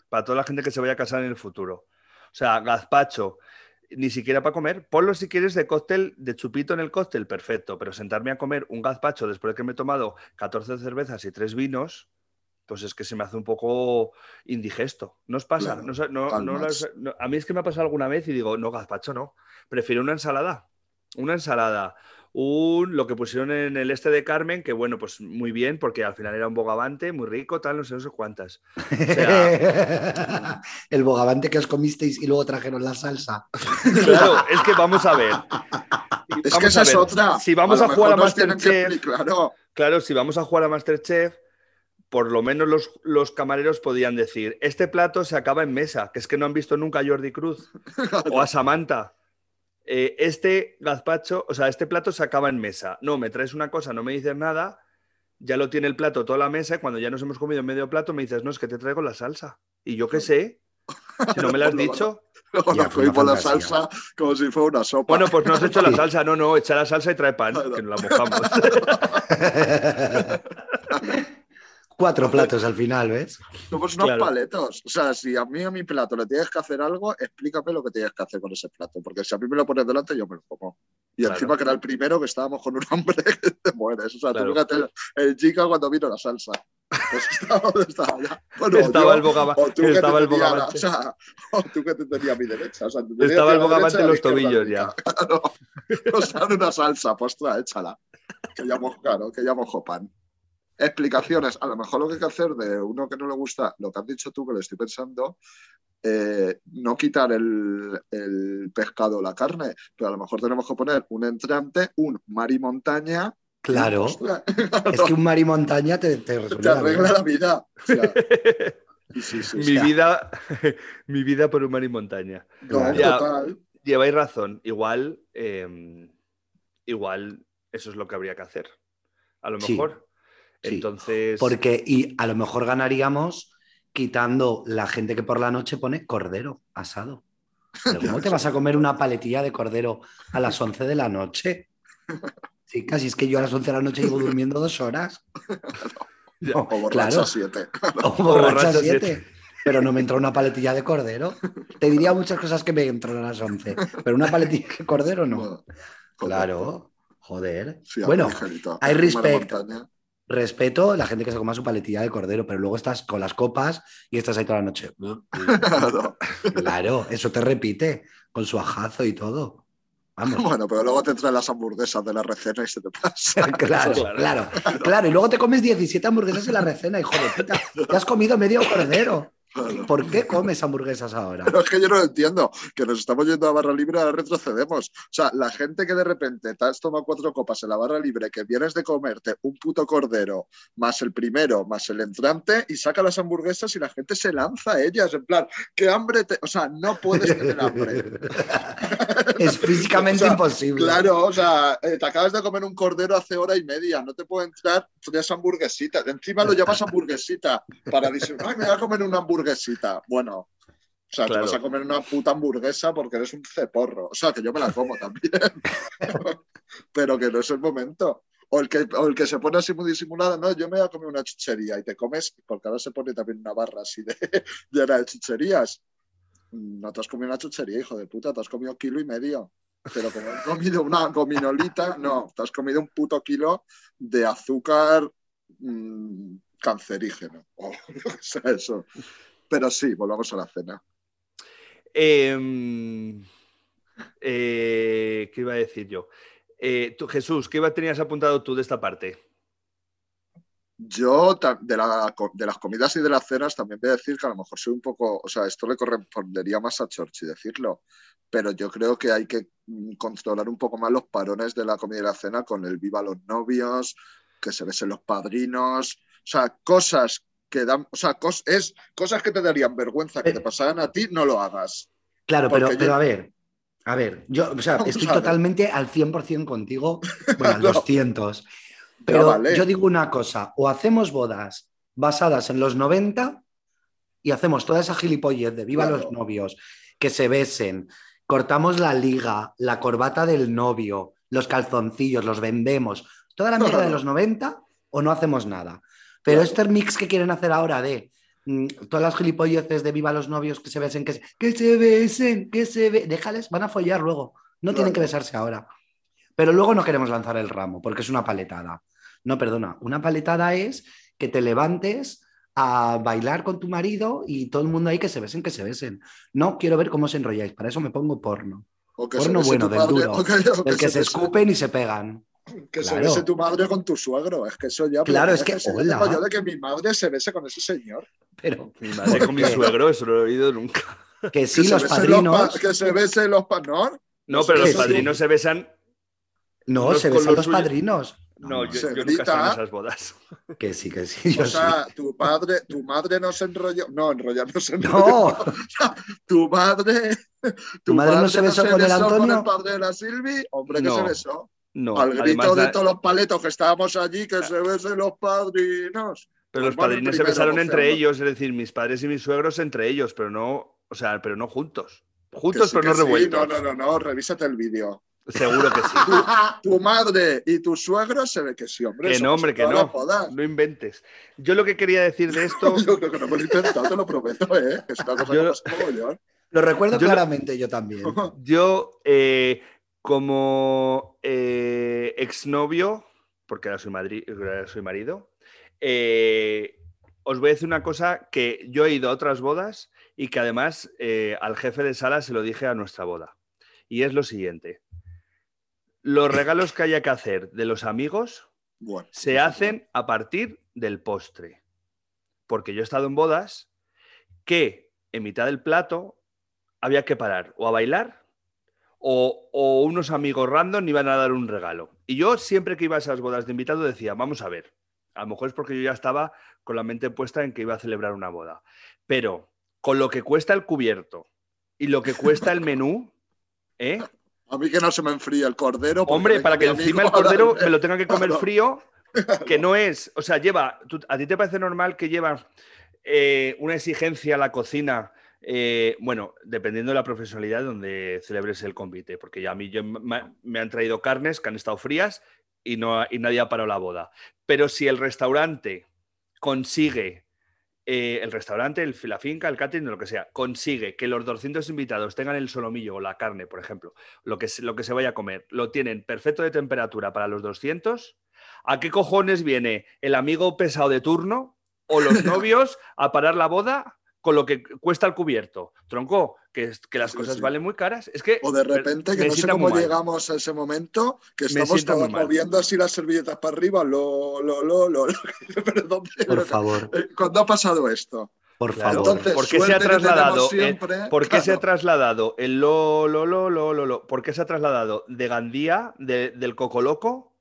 Para toda la gente que se vaya a casar en el futuro. O sea, gazpacho, ni siquiera para comer. Ponlo si quieres de cóctel, de chupito en el cóctel, perfecto. Pero sentarme a comer un gazpacho después de que me he tomado 14 cervezas y 3 vinos, pues es que se me hace un poco indigesto. ¿No os pasa?
Claro,
no- a mí es que me ha pasado alguna vez y digo, no, gazpacho no. Prefiero una ensalada. Una ensalada. Un, lo que pusieron en el este de Carmen, que bueno, pues muy bien, porque al final era un bogavante, muy rico, tal, no sé, no sé cuántas.
el bogavante que os comisteis y luego trajeron la salsa.
Claro, es que vamos a ver.
Es
Vamos
que esa
a
es otra.
Si vamos a, jugar a Masterchef,
Claro,
claro, si vamos a jugar a Masterchef, por lo menos los, los camareros podían decir, este plato se acaba en mesa, que es que no han visto nunca a Jordi Cruz o a Samantha. Eh, este gazpacho, o sea, este plato se acaba en mesa. No, me traes una cosa, no me dices nada, ya lo tiene el plato toda la mesa y cuando ya nos hemos comido medio plato me dices, no, es que te traigo la salsa. Y yo qué sé, si no me lo has dicho.
fue una
comimos la salsa como si fuera una sopa.
Bueno, pues no has hecho la salsa, no, no, echa la salsa y trae pan, que nos la mojamos.
Cuatro platos al final, ¿ves?
Somos unos
Claro.
paletos. O sea, si a mí a mi plato le tienes que hacer algo, explícame lo que tienes que hacer con ese plato. Porque si a mí me lo pones delante, yo me lo como. Y
Claro.
encima que era el primero que estábamos con un hambre que te mueres. O sea,
Claro.
tú fíjate el, el chica cuando vino la salsa. Pues estaba, estaba ya. Bueno,
Estaba
yo-
el bogava-
o tú que
estaba
te
el
tenía o sea, o tú que te tenía a mi derecha. O sea, te
Estaba el bogavante en los tobillos ya.
Claro. Nos dan una salsa, pues trae, échala. Que ya mojo, claro, que ya mojo pan. Explicaciones. A lo mejor lo que hay que hacer de uno que no le gusta, lo que has dicho tú, que lo estoy pensando, eh, no quitar el, el pescado o la carne, pero a lo mejor tenemos que poner un entrante, un mar y montaña.
Claro. Es que un mar y montaña te, te
te
la
arregla
vida.
la vida. O sea, sí, sí,
mi, vida, mi vida por un mar y montaña.
No,
Ya.
total.
Lleváis razón. Igual, eh, igual eso es lo que habría que hacer. A lo mejor.
sí.
Entonces.
Porque, y a lo mejor ganaríamos quitando la gente que por la noche pone cordero asado. Pero ¿Cómo te vas a comer una paletilla de cordero a las 11 de la noche? Sí, casi es que yo a las 11 de la noche llevo durmiendo dos horas. No,
O borracha
claro,
siete.
o borracha
borracha
siete. Pero no me entró una paletilla de cordero. Te diría muchas cosas que me entran a las 11, pero una paletilla de cordero no.
Bueno,
Claro, joder.
sí,
bueno, hay respect. Respeto la gente que se coma su paletilla de cordero, pero luego estás con las copas y estás ahí toda la noche.
Claro.
Claro, eso te repite con su ajazo y todo. Vamos.
Bueno, pero luego te traen las hamburguesas de la recena y se te pasa.
Claro,
Claro.
claro, claro. Y luego te comes 17 hamburguesas en la recena, hijo de puta. Te has comido medio cordero.
Claro.
¿Por qué comes hamburguesas ahora?
Pero es que yo no lo entiendo, que nos estamos yendo a barra libre, ahora retrocedemos. O sea, la gente que de repente te has tomado cuatro copas en la barra libre, que vienes de comerte un puto cordero, más el primero, más el entrante, y saca las hamburguesas y la gente se lanza a ellas, en plan, qué hambre te... O sea, no puedes tener hambre.
Es físicamente
O sea,
imposible.
Claro, o sea, eh, te acabas de comer un cordero hace hora y media, no te puede entrar tres hamburguesitas. Encima lo llamas hamburguesita para decir, ay, me voy a comer una hamburguesita. Bueno, o sea,
Claro.
te vas a comer una puta hamburguesa porque eres un ceporro. O sea, que yo me la como también. Pero que no es el momento. O el, que, o el que se pone así muy disimulado, no, yo me voy a comer una chuchería y te comes, porque ahora se pone también una barra así de llena de chucherías. No te has comido una chuchería, hijo de puta, te has comido kilo y medio. Pero como has comido una gominolita, no, te has comido un puto kilo de azúcar mm, cancerígeno. O sea eso. Pero sí, volvamos a la cena.
Em, eh, ¿Qué iba a decir yo? Eh, Jesús, ¿qué tenías apuntado tú de esta parte?
Yo, de, la de las comidas y de las cenas, también voy a decir que a lo mejor soy un poco, o sea, esto le correspondería más a Chorchi decirlo, pero yo creo que hay que mm, controlar un poco más los parones de la comida y la cena con el viva los novios, que se besen los padrinos, o sea, cosas que dan, o sea, cos- es, cosas que te darían vergüenza que te pasaran a ti, no lo hagas.
Claro, pero,
yo-
pero a ver, a ver, yo o sea, estoy totalmente al 100% contigo, bueno, al
No.
200. Pero
vale.
yo digo una cosa, o hacemos bodas basadas en los 90 y hacemos toda esa gilipollez de viva
Claro.
los novios, que se besen, cortamos la liga, la corbata del novio, los calzoncillos, los vendemos, toda la mierda de los 90 o no hacemos nada. Pero
Claro.
este mix que quieren hacer ahora de mm, todas las gilipolleces de viva los novios que se besen, que se, que se besen, que se besen, déjales, van a follar luego, no tienen que besarse ahora. Pero luego no queremos lanzar el ramo porque es una paletada. No, perdona, una paletada es que te levantes a bailar con tu marido y todo el mundo ahí que se besen, que se besen. No quiero ver cómo os enrolláis, para eso me pongo porno.
O que
Porno bueno, del duro,
o que, o
El que se escupen y se pegan.
Que se bese tu madre con tu suegro. Es que eso ya.
Claro, es que,
ese
hola.
yo de que mi madre se bese con ese señor.
Pero
Mi madre con mi suegro, eso no lo he oído nunca.
que sí,
que
los padrinos.
pa- que se besen los pa- ¿no?
Pero los
sí.
padrinos se besan.
No,
Los
se
con
besan
los
los padrinos.
No, yo,
Se
yo nunca estaba en esas bodas.
Que sí, que sí. Yo
O
sí.
sea, tu padre, tu madre no se enrolló. No, enrollar no se enrolló.
No,
Tu madre.
¿Tu madre no se besó con el Antonio?
el padre de la Silvi? Hombre, que
No.
se besó.
No,
Al grito
además,
de
la-
todos los paletos que estábamos allí, que se besen los padrinos.
pero los
Bueno, el
padrinos se besaron entre ellos, es decir, mis padres y mis suegros entre ellos, pero no, o sea, pero no juntos. Juntos,
sí,
pero no
sí.
revueltos.
No, no, no, no, revísate el vídeo.
Seguro que sí.
Tu madre y tu suegro se ve que sí, hombre.
que no, hombre, que no. No inventes. Yo lo que quería decir de esto,
Yo creo que no me lo he intentado, te lo prometo, ¿eh? Es una cosa
Yo-
que pasa mogollón.
lo recuerdo
Yo lo-
claramente yo también.
yo eh, como eh, exnovio, porque ahora soy, madri- ahora soy marido, eh, os voy a decir una cosa que yo he ido a otras bodas y que además eh, al jefe de sala se lo dije a nuestra boda. Y es lo siguiente. Los regalos que haya que hacer de los amigos
Bueno,
se hacen a partir del postre. Porque yo he estado en bodas que en mitad del plato había que parar o a bailar o, o unos amigos random iban a dar un regalo. Y yo siempre que iba a esas bodas de invitado decía, vamos a ver, a lo mejor es porque yo ya estaba con la mente puesta en que iba a celebrar una boda, pero con lo que cuesta el cubierto y lo que cuesta el menú, ¿eh?
A mí que no se me enfría el cordero.
Hombre, para que encima el cordero me lo tenga que comer
Claro.
frío, que no es, o sea, lleva, tú- ¿a ti te parece normal que lleva eh, una exigencia a la cocina? eh, bueno, dependiendo de la profesionalidad donde celebres el convite, porque ya a mí yo, me, me han traído carnes que han estado frías y, no, y nadie ha parado la boda. Pero si el restaurante consigue, eh, el restaurante, el, la finca, el catering, lo que sea, consigue que los 200 invitados tengan el solomillo o la carne, por ejemplo, lo que, se- lo que se vaya a comer, lo tienen perfecto de temperatura para los 200, ¿a qué cojones viene el amigo pesado de turno o los novios a parar la boda con lo que cuesta el cubierto? Tronco, que, es- que las
Sí,
cosas
sí.
valen muy caras. Es que
O de repente,
me
que no sé cómo
mal.
llegamos a ese momento, que estamos todos moviendo así las servilletas para arriba, lo, lo, lo, lo.
Por favor,
Eh, ¿Cuándo ha pasado esto?
por
Claro.
favor.
Entonces,
¿Por qué se ha trasladado, eh,
siempre,
¿Por qué se ha trasladado el lo, lo, lo, lo, lo, lo? ¿Por qué se ha trasladado de Gandía, de- del Cocoloco,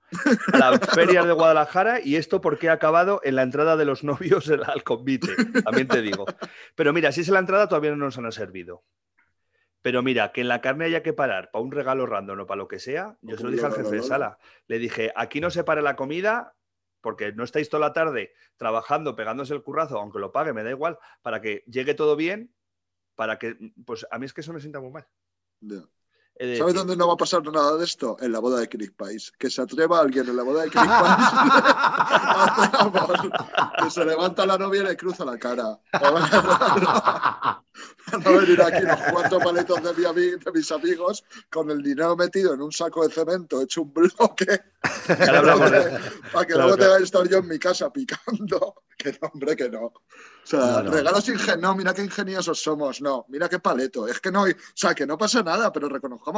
a la feria de Guadalajara? Y esto por qué ha acabado en la entrada de los novios al- convite, también te digo. Pero mira, si es la entrada todavía no nos han servido. Pero mira, que en la carne haya que parar para un regalo random o para lo que sea, yo se lo dije al jefe de sala. Le dije, aquí no se para la comida porque no estáis toda la tarde trabajando, pegándose el currazo, aunque lo pague, me da igual, para que llegue todo bien, para que, pues a mí es que eso me sienta muy mal. De
¿Sabes dónde no va a pasar nada de esto? En la boda de Chris Pais. Que se atreva alguien en la boda de Chris Pais. Que se levanta la novia y le cruza la cara. Van a venir aquí los cuatro paletos de, mi de mis amigos con el dinero metido en un saco de cemento hecho un bloque. Para que
Claro,
luego
claro.
tenga que estar yo en mi casa picando. Que no, hombre, que no. O sea,
No,
regalos ingeniosos. No, mira qué ingeniosos somos. No, mira qué paleto. Es que no. O sea, que no pasa nada, pero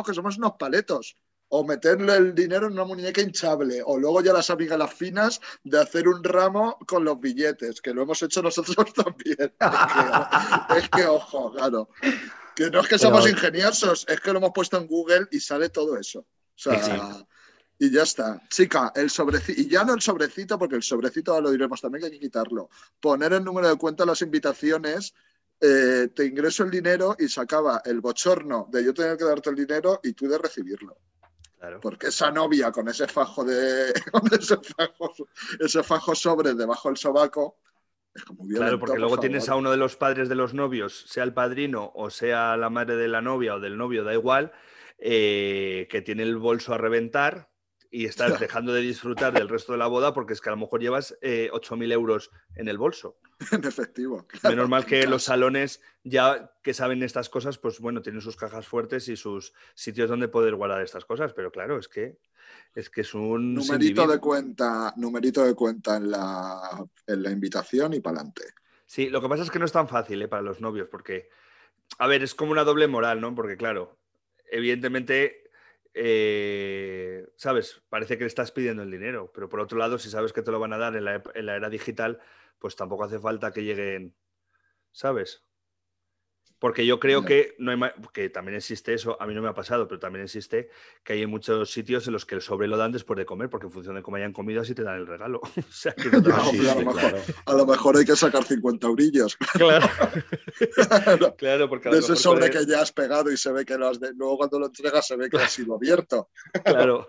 que somos unos paletos. O meterle el dinero en una muñeca hinchable. O luego ya las amigas las finas de hacer un ramo con los billetes, que lo hemos hecho nosotros también. Es que, es que, ojo, claro. Que no es que somos
Pero-
ingeniosos, es que lo hemos puesto en Google y sale todo eso. O sea, y ya está. Chica, el sobrecito, y ya no el sobrecito, porque el sobrecito ahora lo diremos también que hay que quitarlo. Poner el número de cuenta en las invitaciones, eh, te ingreso el dinero y se acaba el bochorno de yo tener que darte el dinero y tú de recibirlo.
claro.
Porque esa novia con ese fajo de. con ese fajo, ese fajo sobre debajo del sobaco. Es como violento,
Claro, porque
por
luego tienes a uno de los padres de los novios, sea el padrino o sea la madre de la novia o del novio, da igual, eh, que tiene el bolso a reventar y estás dejando de disfrutar del resto de la boda porque es que a lo mejor llevas eh, 8.000 euros en el bolso.
En efectivo.
Menos mal que los salones ya que saben estas cosas, pues bueno, tienen sus cajas fuertes y sus sitios donde poder guardar estas cosas, pero claro, es que es que es un
Numerito de cuenta, numerito de cuenta en la, en la invitación y para adelante.
Sí, lo que pasa es que no es tan fácil ¿eh? para los novios, porque, a ver, es como una doble moral, ¿no? Porque, claro, evidentemente, eh, ¿sabes? Parece que le estás pidiendo el dinero, pero por otro lado, si sabes que te lo van a dar en la, en la era digital, pues tampoco hace falta que lleguen, ¿sabes? Porque yo creo que, no hay que también existe eso, a mí no me ha pasado, pero también existe que hay muchos sitios en los que el sobre lo dan después de comer, porque en función de cómo hayan comido, así te dan el regalo. o sea, que no te a
lo mejor,
claro.
a lo mejor hay que sacar 50 brillos
Claro, claro, porque a lo
de ese
mejor
sobre
puede-
que ya has pegado y se ve que lo has de- luego cuando lo entregas se ve que ha sido abierto.
Claro.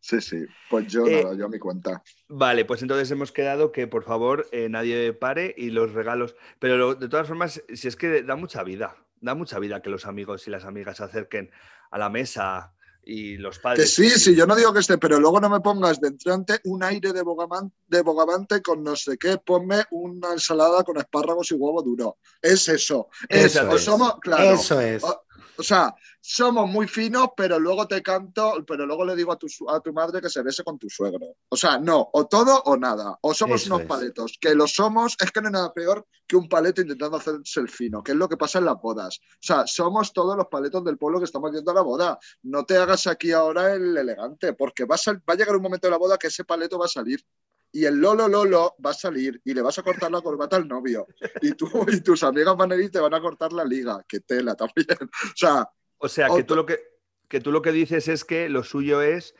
Sí, sí. Pues yo
Eh,
nada, yo a mi cuenta.
Vale, pues entonces hemos quedado que por favor eh, nadie pare y los regalos. Pero lo- de todas formas, si es que da mucha vida, da mucha vida que los amigos y las amigas se acerquen a la mesa y los
Que
padres.
sí, sí, yo no digo que esté, pero luego no me pongas de entrante un aire de, bogaman- de bogavante con no sé qué, ponme una ensalada con espárragos y huevo duro. Es eso. Es,
Eso
o
es.
somos, claro,
Eso es.
O, o sea, somos muy finos, pero luego te canto, pero luego le digo a tu, a tu madre que se bese con tu suegro. O sea, no, o todo o nada. O somos
Eso
unos
es.
paletos. Que lo somos, es que no hay nada peor que un paleto intentando hacerse el fino, que es lo que pasa en las bodas. O sea, somos todos los paletos del pueblo que estamos yendo a la boda. No te hagas aquí ahora el elegante, porque va a, va a llegar un momento de la boda que ese paleto va a salir. Y el Lolo Lolo va a salir y le vas a cortar la corbata al novio. Y tú y tus amigas van a ir y te van a cortar la liga. Que tela también. O sea,
O sea, que tú, lo que, que tú lo que dices es que lo suyo es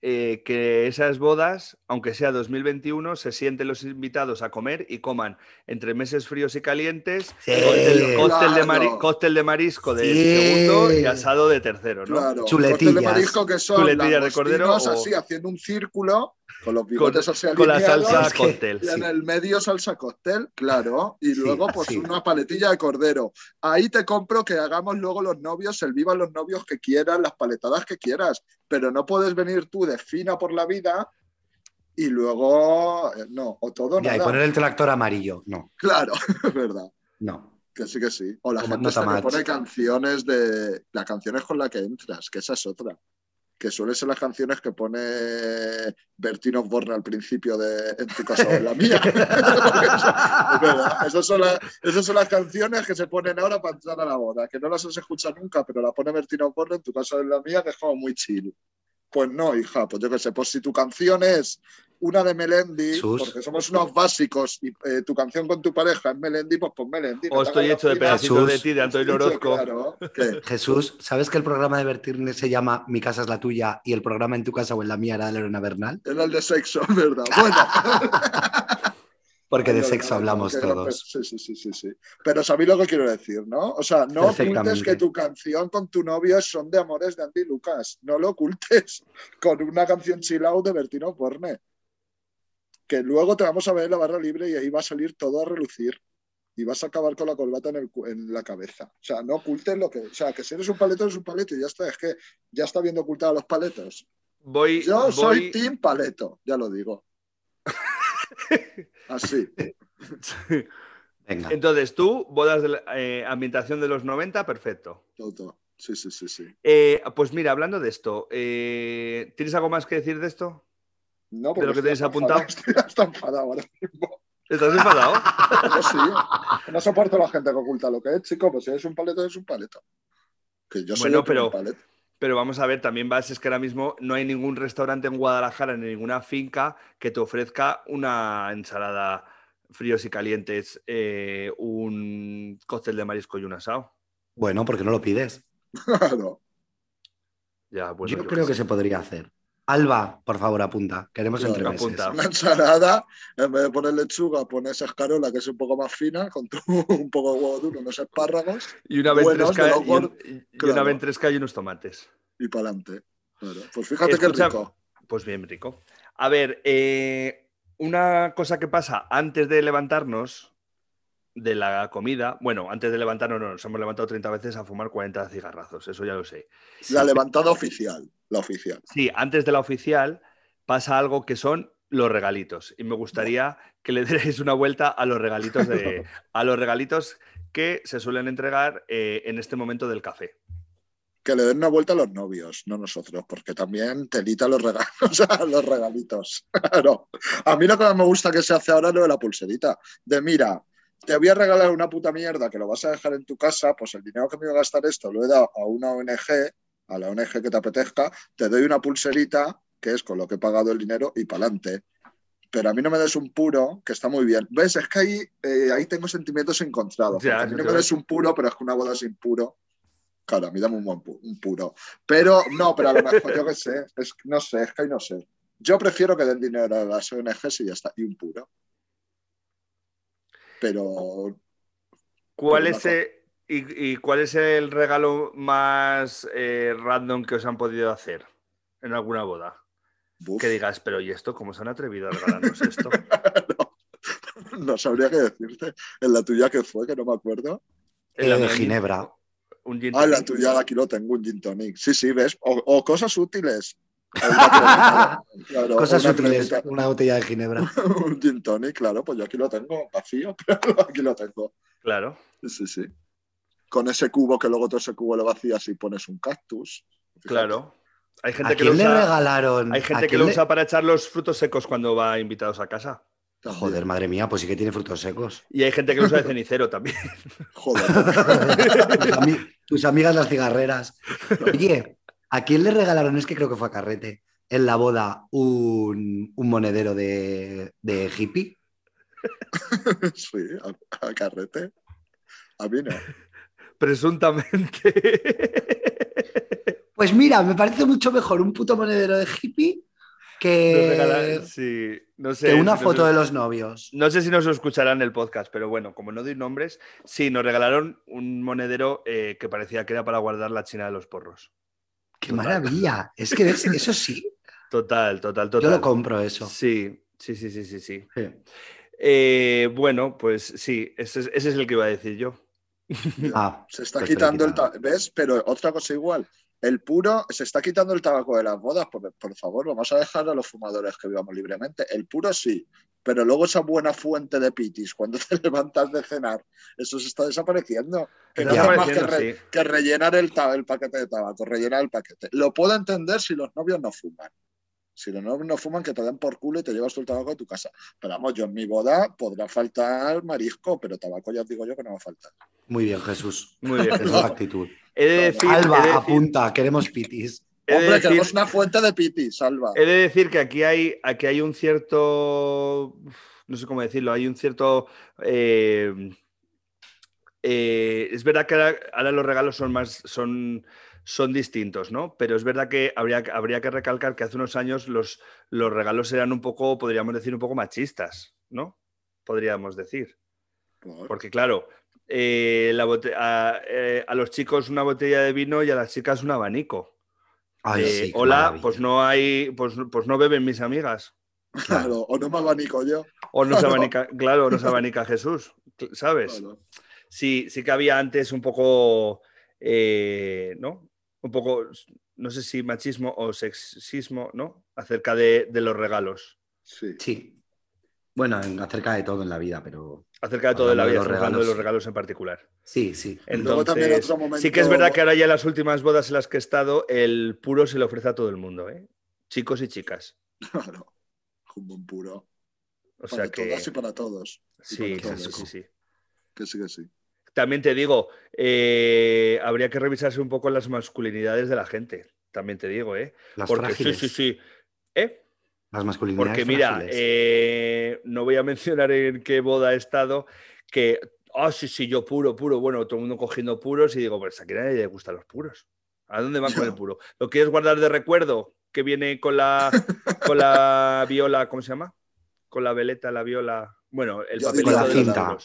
eh, que esas bodas, aunque sea 2021, se sienten los invitados a comer y coman entre meses fríos y calientes,
Sí.
cóctel, cóctel de mari-
Claro.
cóctel de marisco de
Sí.
segundo y asado de tercero, ¿no?
claro.
Chuletillas.
cóctel de marisco que son
Chuletillas de cordero o-
así haciendo un círculo con los
Con,
bigotes así
con la salsa cóctel.
Y en el medio salsa cóctel, claro. Y
Sí,
luego, pues una paletilla de cordero. Ahí te compro que hagamos luego los novios, el viva los novios que quieras, las paletadas que quieras. Pero no puedes venir tú de fina por la vida y luego. eh, No, o todo
Ya, y
nada.
poner el tractor amarillo. No,
Claro, es verdad.
no.
Que sí, que sí. O la
Como
gente
match.
pone canciones de. Las canciones con las que entras, que esa es otra. Que suelen ser las canciones que pone Bertino Borne al principio de En tu casa o en la mía. Esas son, las, esas son las canciones que se ponen ahora para entrar a la boda, que no las has escuchado nunca, pero la pone Bertino Borne en tu casa o en la mía, que es como muy chill. Pues no, hija, pues yo qué sé, pues si tu canción es una de Melendi,
Sus.
porque somos unos básicos y eh, tu canción con tu pareja es Melendi, pues pon Melendi.
O estoy hecho de pedacitos de ti, de Antonio Orozco.
Jesús, ¿sabes que el programa de Bertirne se llama Mi casa es la tuya y el programa en tu casa o en la mía era de Lorena Bernal?
Era el de sexo, ¿verdad? Bueno.
Porque de sexo hablamos todos.
Sí, sí, sí, sí, sí. Pero sabéis lo que quiero decir, ¿no? O sea, no ocultes que tu canción con tu novio son de amores de Andy Lucas. No lo ocultes con una canción chill out de Bertino Porne. Que luego te vamos a ver en la barra libre y ahí va a salir todo a relucir. Y vas a acabar con la corbata en, el cu- en la cabeza. O sea, no ocultes lo que. O sea, que si eres un paleto, eres un paleto y ya está. Es que ya está viendo ocultado los paletos.
Voy,
Yo soy Team Paleto, ya lo digo. Así.
Venga.
Entonces, tú, bodas de la- eh, ambientación de los 90, perfecto.
Todo. Sí, sí, sí, sí.
Eh, pues mira, hablando de esto, eh, ¿tienes algo más que decir de esto?
No,
¿De
porque
lo que
estoy
tenéis
hasta
apuntado?
enfadado, Estoy hasta enfadado ahora mismo.
¿Estás enfadado?
Yo sí. No soporto a la gente que oculta lo que es, chico. Pues si eres un paleto, eres un paleto. Que yo soy
Bueno, pero-
paleto.
Pero vamos a ver, también vas, es que ahora mismo no hay ningún restaurante en Guadalajara ni ninguna finca que te ofrezca una ensalada fríos y calientes, eh, un cóctel de marisco y un asado.
Bueno, porque no lo pides.
Ya, bueno,
Yo
yo
creo que se podría hacer. Alba, por favor, apunta. Queremos
Claro,
entre meses.
apunta.
Una ensalada, en vez de poner lechuga, pones escarola, que es un poco más fina, con tu- un poco de huevo duro, unos espárragos
Y una ventresca, y, un- y una
claro.
ventresca y unos tomates.
y para adelante. Claro. Pues fíjate
Escucha-
qué rico.
Pues bien, rico. A ver, eh, una cosa que pasa antes de levantarnos de la comida, bueno, antes de levantarnos no, nos hemos levantado 30 veces a fumar 40 cigarrazos, eso ya lo sé.
La levantada oficial. La oficial.
Sí, antes de la oficial pasa algo que son los regalitos y me gustaría que le deis una vuelta a los regalitos de a los regalitos que se suelen entregar eh, en este momento del café.
Que le den una vuelta a los novios, no nosotros, porque también telita los regalos, a los regalitos. Claro. A mí lo que más me gusta que se hace ahora es lo de la pulserita. De mira, te voy a regalar una puta mierda que lo vas a dejar en tu casa, pues el dinero que me voy a gastar esto lo he dado a una ONG, a la ONG que te apetezca, te doy una pulserita, que es con lo que he pagado el dinero, y para adelante. Pero a mí no me des un puro, que está muy bien. ¿Ves? Es que ahí, eh, ahí tengo sentimientos encontrados.
Ya,
a mí no me des un puro, pero es que una boda sin puro. Claro, a mí dame un, buen pu- un puro. Pero no, pero a lo mejor yo qué sé, es, no sé, es que ahí no sé. Yo prefiero que den dinero a las ONGs y ya está, y un puro. Pero
¿Cuál es, eh, y, y cuál es el regalo más eh, random que os han podido hacer en alguna boda? Que digas, pero ¿y esto? ¿Cómo se han atrevido a regalarnos esto?
no, no sabría qué decirte. En la tuya que fue, que no me acuerdo.
En la
Eh,
un gin-
Ginebra.
Un gin
Ah, la tuya aquí lo tengo, un gin tonic. Sí, sí, ¿ves? O, o cosas útiles. Claro,
Cosas
una
útiles,
cremita.
una botella de Ginebra.
un gin tonic, claro, pues yo aquí lo tengo vacío, pero aquí lo tengo.
Claro.
Sí, sí, sí. Con ese cubo que luego todo ese cubo lo vacías y pones un cactus. Fíjate.
Claro. Hay gente
¿A
que lo
le regalaron?
hay
¿A
gente que lo
le-
usa para echar los frutos secos cuando va invitados a casa.
También.
Joder, madre mía, pues sí que tiene frutos secos.
Y hay gente que lo usa de cenicero también.
Joder.
tus, ami- tus amigas las cigarreras. Oye, ¿a quién le regalaron? Es que creo que fue a Carrete. en la boda un, un monedero de, de hippie?
Sí, a, a carrete. A mí no.
Presuntamente.
Pues mira, me parece mucho mejor un puto monedero de hippie que,
regalan- sí, no sé,
que una
si nos-
foto de los novios.
No sé si nos escucharán el podcast, pero bueno, como no doy nombres, sí, nos regalaron un monedero eh, que parecía que era para guardar la china de los porros.
¡Qué maravilla! Es que ves, eso sí,
Total, total,
yo
total.
lo compro eso.
Sí, sí, sí, sí, sí, sí.
Sí.
Eh, bueno, pues sí, ese es, ese es el que iba a decir yo.
Ah,
Se está
Pues
quitando el tabaco. ¿Ves? Pero otra cosa igual. El puro, se está quitando el tabaco de las bodas. Por, por favor, vamos a dejar a los fumadores que vivamos libremente. El puro sí. Pero luego esa buena fuente de pitis, cuando te levantas de cenar, eso se está desapareciendo. Que no más que,
desapareciendo,
re-
sí.
que rellenar el, el paquete de tabaco, rellenar el paquete. Lo puedo entender si los novios no fuman. Si los novios no fuman, que te den por culo y te llevas tú el tabaco a tu casa. Pero vamos, yo en mi boda podrá faltar marisco, pero tabaco ya os digo yo que no va a faltar.
muy bien, Jesús.
Muy bien,
Esa es
Jesús.
la actitud.
He de decir, he de
Alba,
decir-
apunta, queremos pitis.
he de
Hombre,
decir-
tenemos una fuente de pitis, Salva.
He de decir que aquí hay, aquí hay un cierto, no sé cómo decirlo, hay un cierto... eh, eh, es verdad que ahora, ahora los regalos son más, son, son distintos, ¿no? Pero es verdad que habría, habría que recalcar que hace unos años los, los regalos eran un poco, podríamos decir, un poco machistas, ¿no? Podríamos decir.
Por-
Porque claro, eh, la a, eh, a los chicos una botella de vino y a las chicas un abanico.
Ay,
Eh,
sí,
hola,
maravilla.
pues no hay, pues, pues no beben mis amigas.
Claro, o no me abanico yo.
O no se
Claro.
abanica, claro, no se abanica Jesús, ¿sabes?
Claro.
Sí, sí que había antes un poco, eh, ¿no? Un poco, no sé si machismo o sexismo, ¿no? Acerca de, de los regalos.
Sí.
Sí. Bueno, en- acerca de todo en la vida, pero
Acerca de todo de la vida,
de los
estamos hablando de los
regalos.
en particular.
sí, sí.
Luego también
Entonces,
otro momento-
sí que es verdad que ahora ya en las últimas bodas en las que he estado, el puro se le ofrece a todo el mundo, ¿eh? Chicos y chicas.
Claro. Un buen puro.
O
Para
sea que
todas y para todos.
sí,
para
sí,
todos.
sí, sí.
Que sí, que sí.
También te digo, eh, habría que revisarse un poco las masculinidades de la gente. También te digo, ¿eh?
Las
Porque
frágiles.
sí, sí, sí. ¿Eh?
Las masculinidades
Porque mira, eh, no voy a mencionar en qué boda he estado, que, ah, sí, sí, yo puro, puro, bueno, todo el mundo cogiendo puros y digo, pues a quién nadie le gustan los puros. ¿A dónde van con el puro? ¿Lo quieres guardar de recuerdo? Que viene con la, con la viola, ¿cómo se llama? Con la veleta, la viola. Bueno, el papelito
Con la
de
cinta.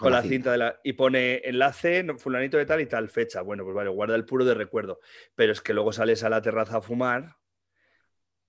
Con, la cinta de la. Y pone enlace, fulanito de tal y tal fecha. Bueno, pues vale, guarda el puro de recuerdo. Pero es que luego sales a la terraza a fumar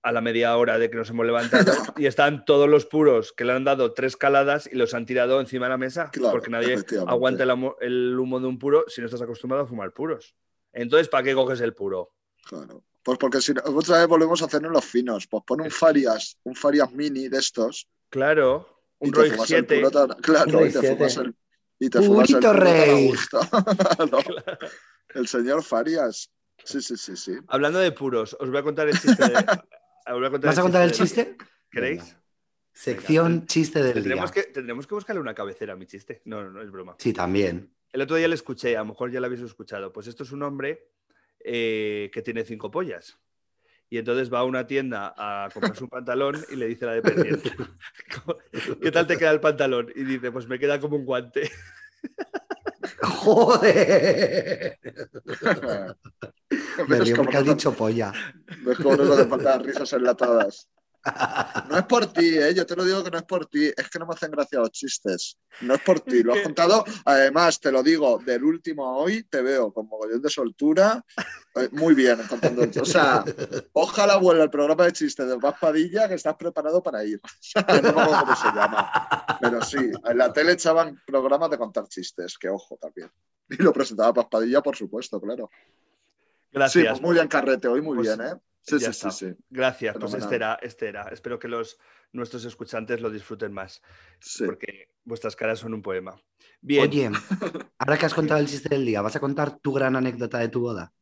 a la media hora de que nos hemos levantado y están todos los puros que le han dado tres caladas y los han tirado encima de la mesa
Claro,
porque nadie aguanta el, el humo de un puro si no estás acostumbrado a fumar puros. Entonces, ¿para qué coges el puro?
Claro. Pues porque si no, otra vez volvemos a hacernos los finos. Pues pon un Farias, un Farias mini de estos.
Claro, un Roy
fumas el
7.
puro tan- Claro,
Roy
y te
7.
fumas el. Y te fumas el
Rey.
gusto. Claro. El señor Farias. Sí, sí, sí, sí.
Hablando de puros, os voy a contar el chiste. De... os voy a contar
¿Vas a contar el chiste?
¿Queréis?
Venga. Sección chiste del día.
Tendremos que, tendremos que buscarle una cabecera a mi chiste. No, no, no es broma.
Sí, también.
El otro día le escuché, a lo mejor ya lo habéis escuchado. Pues esto es un hombre eh, que tiene cinco pollas. Y entonces va a una tienda a comprarse un pantalón y le dice a la dependiente, ¿qué tal te queda el pantalón? Y dice, pues me queda como un guante.
¡Joder! Me
¿Ves
río porque has dicho polla.
ves cómo nos hacen falta las risas enlatadas? No es por ti, ¿eh? yo te lo digo que no es por ti, es que no me hacen gracia los chistes. No es por ti, lo has contado. Además, te lo digo, del último a hoy te veo con mogollón de soltura. eh, muy bien contando O sea, ojalá vuelva el programa de chistes de Paz Padilla que estás preparado para ir. No me acuerdo cómo se llama. Pero sí, en la tele echaban programas de contar chistes, que ojo también. Y lo presentaba Paz Padilla, por supuesto, claro.
Gracias.
Sí, pues muy bien, Carrete, hoy muy
Pues
bien, ¿eh? Sí,
ya
sí, sí,
está.
sí.
Gracias, pues este era, este era. Espero que los, nuestros escuchantes lo disfruten más,
sí.
porque vuestras caras son un poema. Bien,
Oye, ahora que has contado el chiste del día, ¿vas a contar tu gran anécdota de tu boda?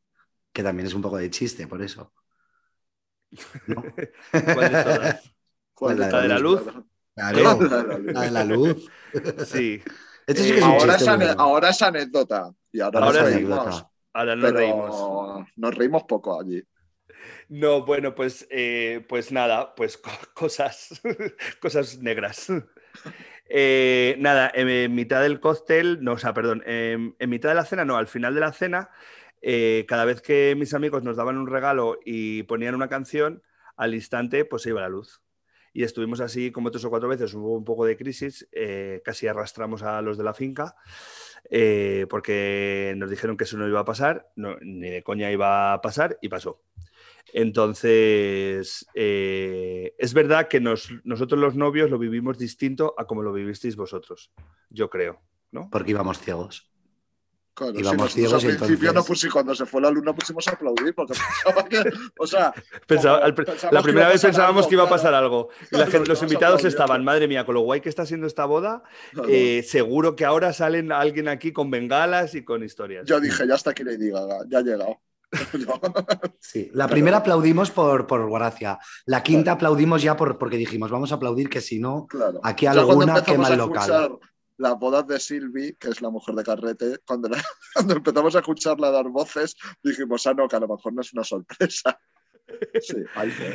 Que también es un poco de chiste, por eso. ¿No?
¿cuál de todas?
¿Cuál
La
de la luz?
Claro,
La de la luz.
la de la luz.
Sí,
Esto sí que es un
Ahora es,
chiste.
ane-
bueno.
ahora es anécdota. Y ahora,
Ahora
nos reímos.
ahora nos
pero
reímos.
nos reímos poco allí.
No, bueno, pues, eh, pues nada, pues co- cosas, cosas negras. Eh, nada, en, mitad del cóctel, no, o sea, perdón, en, mitad de la cena, no, al final de la cena, eh, cada vez que mis amigos nos daban un regalo y ponían una canción, al instante, pues se iba la luz. Y estuvimos así como tres o cuatro veces, hubo un poco de crisis, casi arrastramos a los de la finca, porque nos dijeron que eso no iba a pasar, no, ni de coña iba a pasar, y pasó. Entonces, eh, es verdad que nos- nosotros los novios lo vivimos distinto a como lo vivisteis vosotros, yo creo, ¿no?
Porque íbamos ciegos.
Claro,
Íbamos
nosotros
ciegos
al principio no
entonces-
pusimos, cuando se fue la luz no pusimos a aplaudir porque pensaba que, o sea,
Pensaba-
como
al pr-
pensábamos
la primera vez pensábamos
algo,
que iba a
claro.
pasar algo. Y la
Claro,
gente- los invitados estaban, madre mía, con lo guay que está haciendo esta boda,
Claro.
eh, seguro que ahora salen alguien aquí con bengalas y con historias.
Yo dije, ya está aquí Lady Gaga, ya ha llegado. No.
Sí, la primera aplaudimos por, por gracia. La quinta aplaudimos ya por, porque dijimos, vamos a aplaudir que si no,
Claro.
aquí alguna quema el
a
local.
escuchar Las bodas de Silvi, que es la mujer de Carrete, cuando, la- cuando empezamos a escucharla dar voces, dijimos, ah, no, que a lo mejor no es una sorpresa. Sí, ahí fue.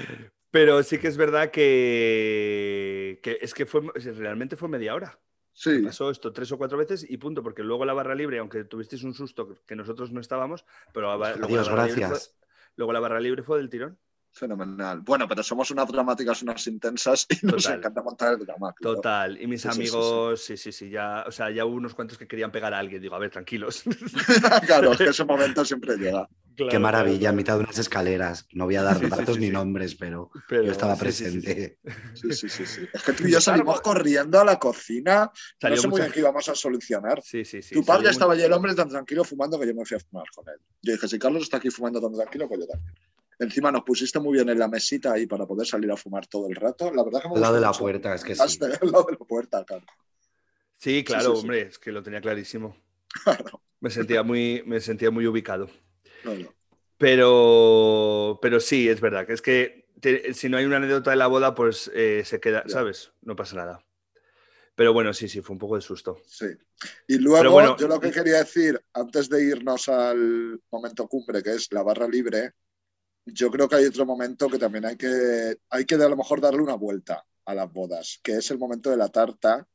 Pero sí que es verdad que, que es que fue, realmente fue media hora.
Sí,
Pasó esto tres o cuatro veces y punto, porque luego la barra libre, aunque tuvisteis un susto que nosotros no estábamos, pero la luego,
Adiós,
la barra libre
gracias.
fue, luego la barra libre fue del tirón.
fenomenal. Bueno, pero somos unas dramáticas, unas intensas y nos
Total.
encanta montar el drama. claro.
Total. Y mis
Sí, sí, sí, sí.
amigos, sí, sí, sí, ya, o sea, ya hubo unos cuantos que querían pegar a alguien. Digo, a ver, tranquilos.
claro, es que ese momento siempre llega.
Claro,
Qué maravilla,
claro,
en mitad de unas escaleras. No voy a dar
Sí, sí,
datos
sí,
ni nombres, pero,
pero
yo estaba presente.
Sí, sí, sí, sí. Es que tú y yo salimos corriendo a la cocina.
Salió
no sé muy bien qué íbamos a solucionar.
Sí, sí, sí.
tu padre estaba
muy-
allí el hombre tan tranquilo fumando que yo me fui a fumar con él. Yo dije, si Carlos está aquí fumando tan tranquilo, pues yo también. Encima nos pusiste muy bien en la mesita ahí para poder salir a fumar todo el rato. La verdad que me
Al lado de la
mucho.
puerta, es que sí.
Al lado de la puerta, claro.
Sí, claro, hombre, es que lo tenía clarísimo.
Claro,
Me sentía muy, me sentía muy ubicado.
Claro.
Pero, pero sí, es verdad, que es que te- si no hay una anécdota de la boda, pues eh, se queda. ¿sabes? No pasa nada. Pero bueno, sí, sí, fue un poco de susto.
Sí. Y luego,
bueno-
yo lo que quería decir, antes de irnos al momento cumbre, que es la barra libre, yo creo que hay otro momento que también hay que, hay que a lo mejor darle una vuelta a las bodas, que es el momento de la tarta.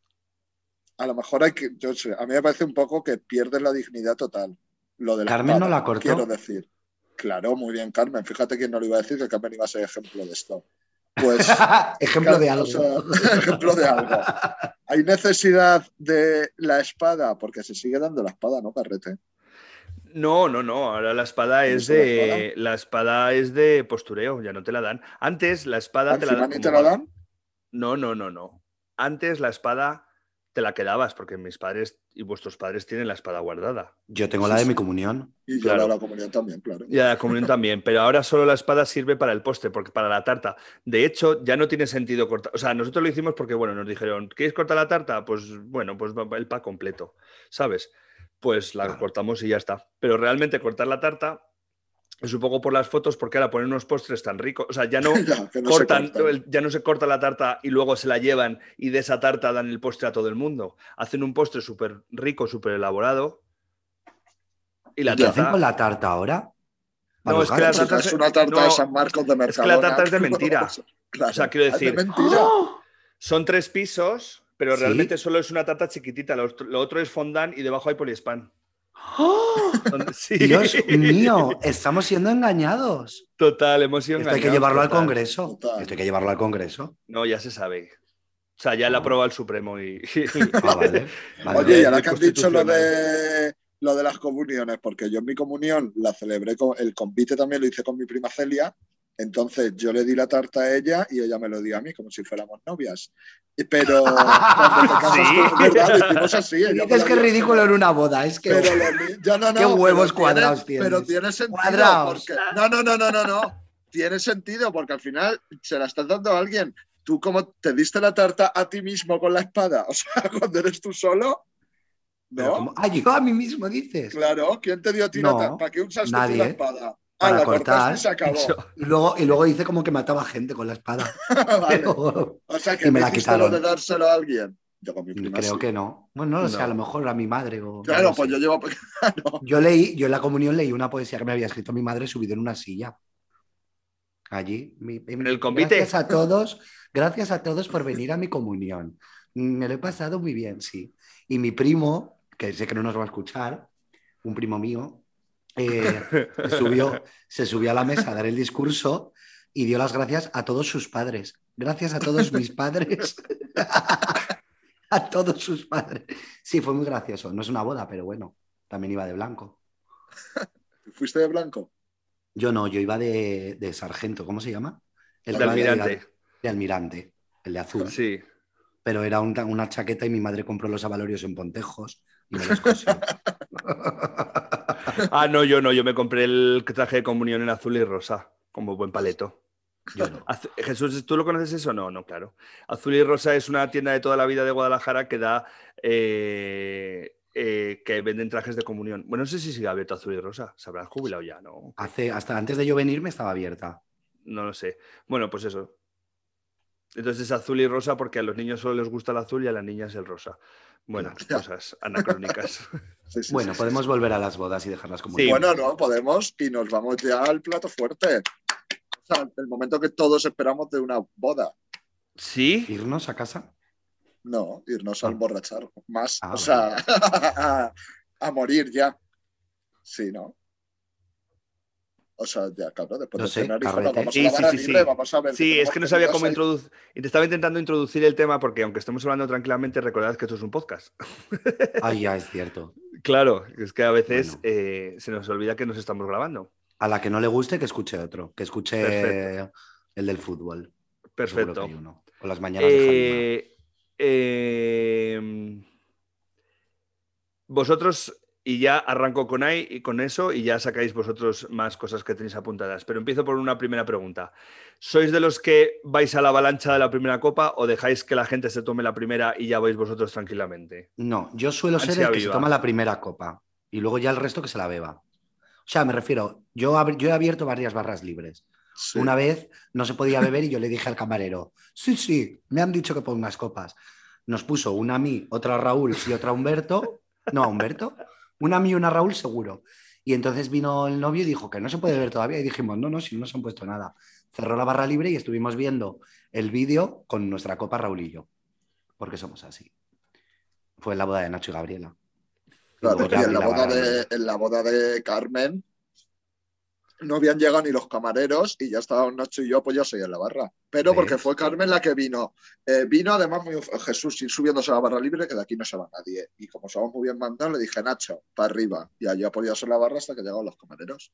A lo mejor hay que, yo sé, a mí me parece un poco que pierdes la dignidad total. Lo de la
¿Carmen no
espada,
la cortó?
Quiero decir. Claro, muy bien, Carmen. Fíjate quién no lo iba a decir, que Carmen iba a ser ejemplo de esto. Pues
Ejemplo de
o
algo.
sea, ejemplo de algo. ¿Hay necesidad de la espada? Porque se sigue dando la espada, ¿no, Carrete?
No, no, no. Ahora la espada
¿No
es de. La espada es de postureo, ya no te la dan. Antes la espada te la
¿Encima
dan. como
te la dan?
No, no, no, no. Antes la espada te la quedabas, porque mis padres y vuestros padres tienen la espada guardada.
Yo tengo
Sí,
la de
sí.
mi comunión.
Y yo
Claro.
la, la comunión también, claro.
Y a la comunión también, pero ahora solo la espada sirve para el postre, porque para la tarta. De hecho, ya no tiene sentido cortar. O sea, nosotros lo hicimos porque, bueno, nos dijeron, ¿quieres cortar la tarta? Pues bueno, pues va- va el pa completo, ¿sabes? Pues la
Claro.
cortamos y ya está. Pero realmente cortar la tarta es un poco por las fotos, porque ahora ponen unos postres tan ricos. O sea, ya no
Ya, que no se
cortan, el- ya no se corta la tarta y luego se la llevan y de esa tarta dan el postre a todo el mundo. Hacen un postre súper rico, súper elaborado. Y la
¿Qué hacen
tarta.
con la tarta ahora? ¿Para
No, es que la tarta
es
se-
una tarta
no,
de San Marcos de Mercadona.
es que la tarta es de mentira.
Claro.
O sea, quiero
Ah, es de
decir-
mentira.
¡Oh!
Son tres pisos, pero
¿Sí?
realmente solo es una tarta chiquitita. Lo, otro- lo otro es fondant y debajo hay poliespan.
¡Oh!
Sí.
Dios mío, estamos siendo engañados.
Total, hemos sido
Esto hay que
engañados,
llevarlo al. Congreso.
Total.
Esto hay que llevarlo al Congreso.
No, ya se sabe. O sea, ya la
Ah.
aprobado el Supremo y.
Ah, vale. vale.
Oye, y ahora que has dicho lo de, lo de las comuniones, porque yo en mi comunión la celebré con el convite también lo hice con mi prima Celia. Entonces yo le di la tarta a ella y ella me lo dio a mí, como si fuéramos novias. Pero cuando te casas
¿Sí?
tú, es verdad, hicimos así. ella
Dices que es ridículo en una boda, es que...
Pero lo ya no, no,
Qué huevos
pero
cuadrados
tiene,
tienes.
Pero tiene sentido.
Cuadrados.
Porque, no, no, no, no, no, no. Tiene sentido porque al final se la estás dando a alguien. Tú como te diste la tarta a ti mismo con la espada, o sea, cuando eres tú solo, ¿no?
como- Ah, yo a mí mismo dices.
Claro, ¿quién te dio a ti
No,
la tarta? ¿Para qué usaste tú
nadie.
la espada?
Para
ah, la
cortar.
y se acabó.
Y luego, y luego dice como que mataba gente con la espada.
Vale.
Pero
O sea, que
Y me la quitaron.
de dárselo a alguien. Yo con mi prima
creo
sí.
que no. Bueno, no lo sé,
No.
a lo mejor a mi madre. O,
Claro,
no
pues
sé.
yo llevo. Claro.
Yo leí, yo en la comunión leí una poesía que me había escrito mi madre subido en una silla. allí. Mi-
¿En el convite?
Gracias a todos, gracias a todos por venir a mi comunión. Me lo he pasado muy bien, sí. Y mi primo, que sé que no nos va a escuchar, un primo mío, eh, se, subió, se subió a la mesa a dar el discurso y dio las gracias a todos sus padres. Gracias a todos mis padres. a todos sus padres. Sí, fue muy gracioso. No es una boda, pero bueno, también iba de blanco.
¿Fuiste de blanco?
Yo no, yo iba de, de sargento, ¿cómo se llama? El
De almirante.
De, almirante, el de azul.
Sí.
Pero era un- una chaqueta y mi madre compró los avalorios en Pontejos y me los cosió.
Ah, no, yo no, yo me compré el traje de comunión en azul y rosa, como buen paleto.
Yo no.
Jesús, ¿tú lo conoces eso? No, no, claro. Azul y Rosa es una tienda de toda la vida de Guadalajara que da eh, eh, que venden trajes de comunión. Bueno, no sé si sigue abierto Azul y Rosa. Se habrán jubilado ya, ¿no?
Hace, hasta antes de yo venirme estaba abierta.
No lo sé. Bueno, pues eso. Entonces es azul y rosa porque a los niños solo les gusta el azul y a las niñas el rosa. Bueno, cosas anacrónicas.
Sí, sí,
Bueno,
sí,
podemos
sí.
volver a las bodas y dejarlas como.
Bueno, no, podemos y nos vamos ya al plato fuerte. O sea, el momento que todos esperamos de una boda.
¿Sí?
¿Irnos a casa?
No, irnos a
Ah.
emborrachar más.
Ah,
o sea, a, a morir ya. Sí, ¿no? O sea, ya, claro, después
No
de
sé,
cenar, nos vamos
Sí,
a la
sí,
barra
sí,
libre,
sí.
vamos a ver.
Sí, es que no sabía cómo introducir. Y te estaba intentando introducir el tema porque aunque estemos hablando tranquilamente, recordad que esto es un podcast.
Ay, ya es cierto.
Claro, es que a veces
Bueno.
eh, se nos olvida que nos estamos grabando.
A la que no le guste, que escuche otro. Que escuche
Perfecto.
el del fútbol.
Perfecto.
uno. O las mañanas de.
Eh, eh, vosotros, y ya arranco con ahí y con eso, y ya sacáis vosotros más cosas que tenéis apuntadas. Pero empiezo por una primera pregunta. ¿Sois de los que vais a la avalancha de la primera copa o dejáis que la gente se tome la primera y ya vais vosotros tranquilamente?
No, yo suelo ser el que se toma la primera copa y luego ya el resto que se la beba. O sea, me refiero, yo, yo he abierto varias barras libres.
Sí.
Una vez no se podía beber y yo le dije al camarero, sí, sí, me han dicho que pongas copas. Nos puso una a mí, otra a Raúl y otra a Humberto. No, a Humberto. Una a mí y una a Raúl seguro. Y entonces vino el novio y dijo que no se puede beber todavía. Y dijimos, no, no, si no se han puesto nada. Cerró la barra libre y estuvimos viendo el vídeo con nuestra copa Raúl y yo. Porque somos así. Fue en la boda de Nacho y Gabriela.
Claro, y en la, boda de, en la boda de Carmen no habían llegado ni los camareros y ya estábamos Nacho y yo apoyados ahí en la barra. Pero porque fue Carmen la que vino. Eh, vino además muy, Jesús ir subiéndose a la barra libre que de aquí no se va nadie. Y como somos muy bien mandados, le dije Nacho, para arriba. Y allí apoyados en la barra hasta que llegaron los camareros.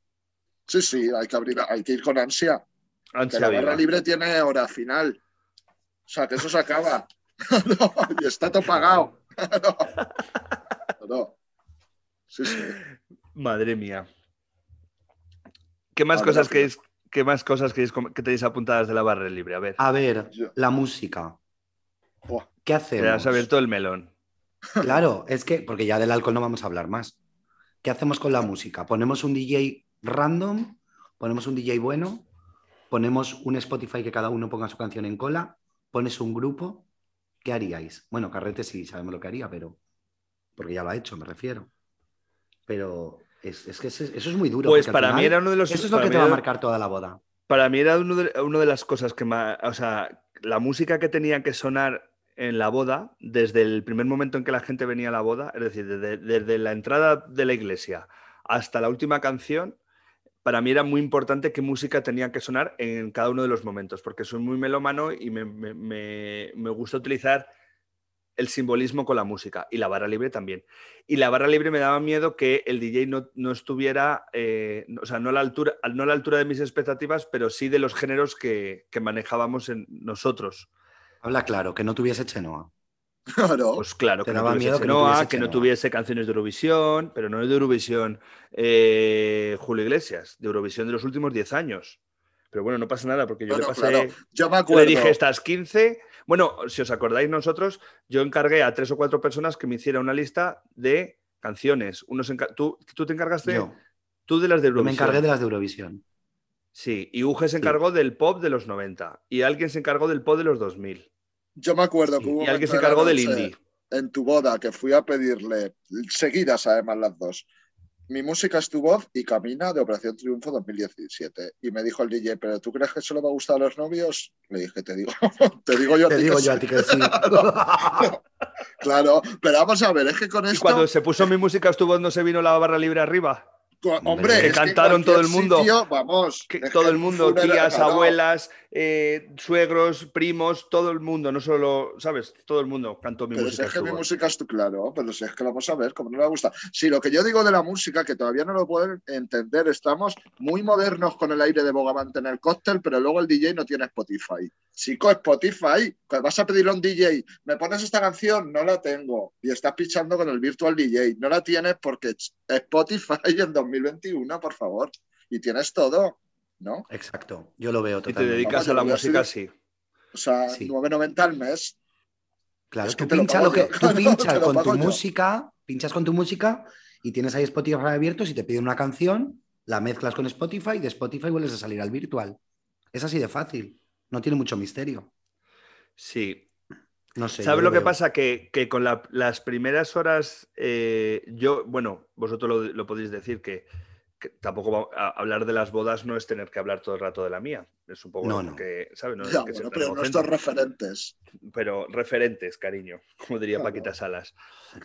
Sí, sí, hay que abrir, hay que ir con ansia. La barra libre tiene hora final. O sea, que eso se acaba. No, y está todo pagado. No. No. Sí, sí.
Madre mía. ¿Qué más cosas queréis, qué más cosas queréis que tenéis apuntadas de la barra libre? A ver,
A ver,
Yo-
la música.
Buah.
¿Qué
te
hacemos?
has abierto el melón.
Claro, es que, porque ya del alcohol no vamos a hablar más. ¿Qué hacemos con la música? ¿Ponemos un DJ random? ¿Ponemos un DJ bueno? ¿Ponemos un Spotify que cada uno ponga su canción en cola? ¿Pones un grupo? ¿Qué haríais? Bueno, Carrete sí sabemos lo que haría, pero. Porque ya lo ha hecho, me refiero. Pero es, es que eso es, muy duro.
Pues para mí era uno de los.
Eso es lo que te va a marcar toda la boda.
Para mí era uno de, una de las cosas que más. O sea, la música que tenía que sonar en la boda, desde el primer momento en que la gente venía a la boda, es decir, desde, desde la entrada de la iglesia hasta la última canción, para mí era muy importante qué música tenía que sonar en cada uno de los momentos, porque soy muy melómano y me, me- me- me gusta utilizar el simbolismo con la música y la barra libre también. Y la barra libre me daba miedo que el DJ no, no estuviera, eh, o sea, no a, la altura, no a la altura de mis expectativas, pero sí de los géneros que, que manejábamos en nosotros.
Habla claro, que no tuviese Chenoa.
Claro.
Pues claro, que no,
daba
tuviese
miedo que no
Chenoa,
tuviese
que no
Chenoa.
tuviese canciones de Eurovisión, pero no de Eurovisión eh, Julio Iglesias, de Eurovisión de los últimos 10 años. Pero bueno, no pasa nada, porque yo
Bueno,
le pasé...
claro. Yo me
Yo
acuerdo.
le dije estas 15. Bueno, si os acordáis nosotros, yo encargué a tres o cuatro personas que me hiciera una lista de canciones. Unos ¿Tú, tú te encargaste
Yo,
tú de las de
yo me
Eurovisión.
encargué de las de Eurovisión.
Sí, y Uge se encargó del pop de los 90 y alguien se encargó del pop de los 2000
Yo me acuerdo que hubo
y alguien se encargó del indie.
En tu boda, que fui a pedirle, seguidas además las dos, mi música es tu voz y camina de Operación Triunfo 2017. Y me dijo el DJ, ¿pero tú crees que solo va a gustar a los novios? Le dije, te digo, te digo yo a
Te
ti
digo
que
yo a
sí".
ti que sí.
Claro, pero vamos a ver, es que con
Y
esto.
cuando se puso mi música, estuvo no se vino la barra libre arriba.
Hombre, que
es
cantaron todo el mundo.
sitio, vamos.
Que
es
todo el mundo, tías, abuelas, eh, suegros, primos, todo el mundo, no solo, ¿sabes? Todo el mundo cantó mi
Pero si
música.
es que mi música es tu, claro, pero si es que vamos a ver, como no le gusta. Si lo que yo digo de la música, que todavía no lo pueden entender, estamos muy modernos con el aire de Bogavante en el cóctel, pero luego el DJ no tiene Spotify. Chico, Spotify, vas a pedirle a un DJ, ¿me pones esta canción? No la tengo. Y estás pichando con el virtual DJ. No la tienes porque Spotify en 2021, por favor. Y tienes todo, ¿no?
Exacto, yo lo veo
Y te
totalmente.
dedicas a la música,
seguir-
sí.
O sea,
Sí.
9.90 al mes.
Claro,
Es que
tú
te lo
pinchas lo que tú con tu
yo.
música, pinchas con tu música y tienes ahí Spotify abierto, si te piden una canción, la mezclas con Spotify y de Spotify vuelves a salir al virtual. Es así de fácil, no tiene mucho misterio.
Sí.
No sé.
¿Sabes lo que pasa? Que, que con la- las primeras horas, eh, yo, bueno, vosotros lo, lo podéis decir, que, que tampoco va- a- hablar de las bodas no es tener que hablar todo el rato de la mía. Es un poco
No,
lo
no.
que, ¿sabes? No es que
bueno, pero nuestros referentes.
pero referentes, cariño, como diría
Claro.
Paquita Salas.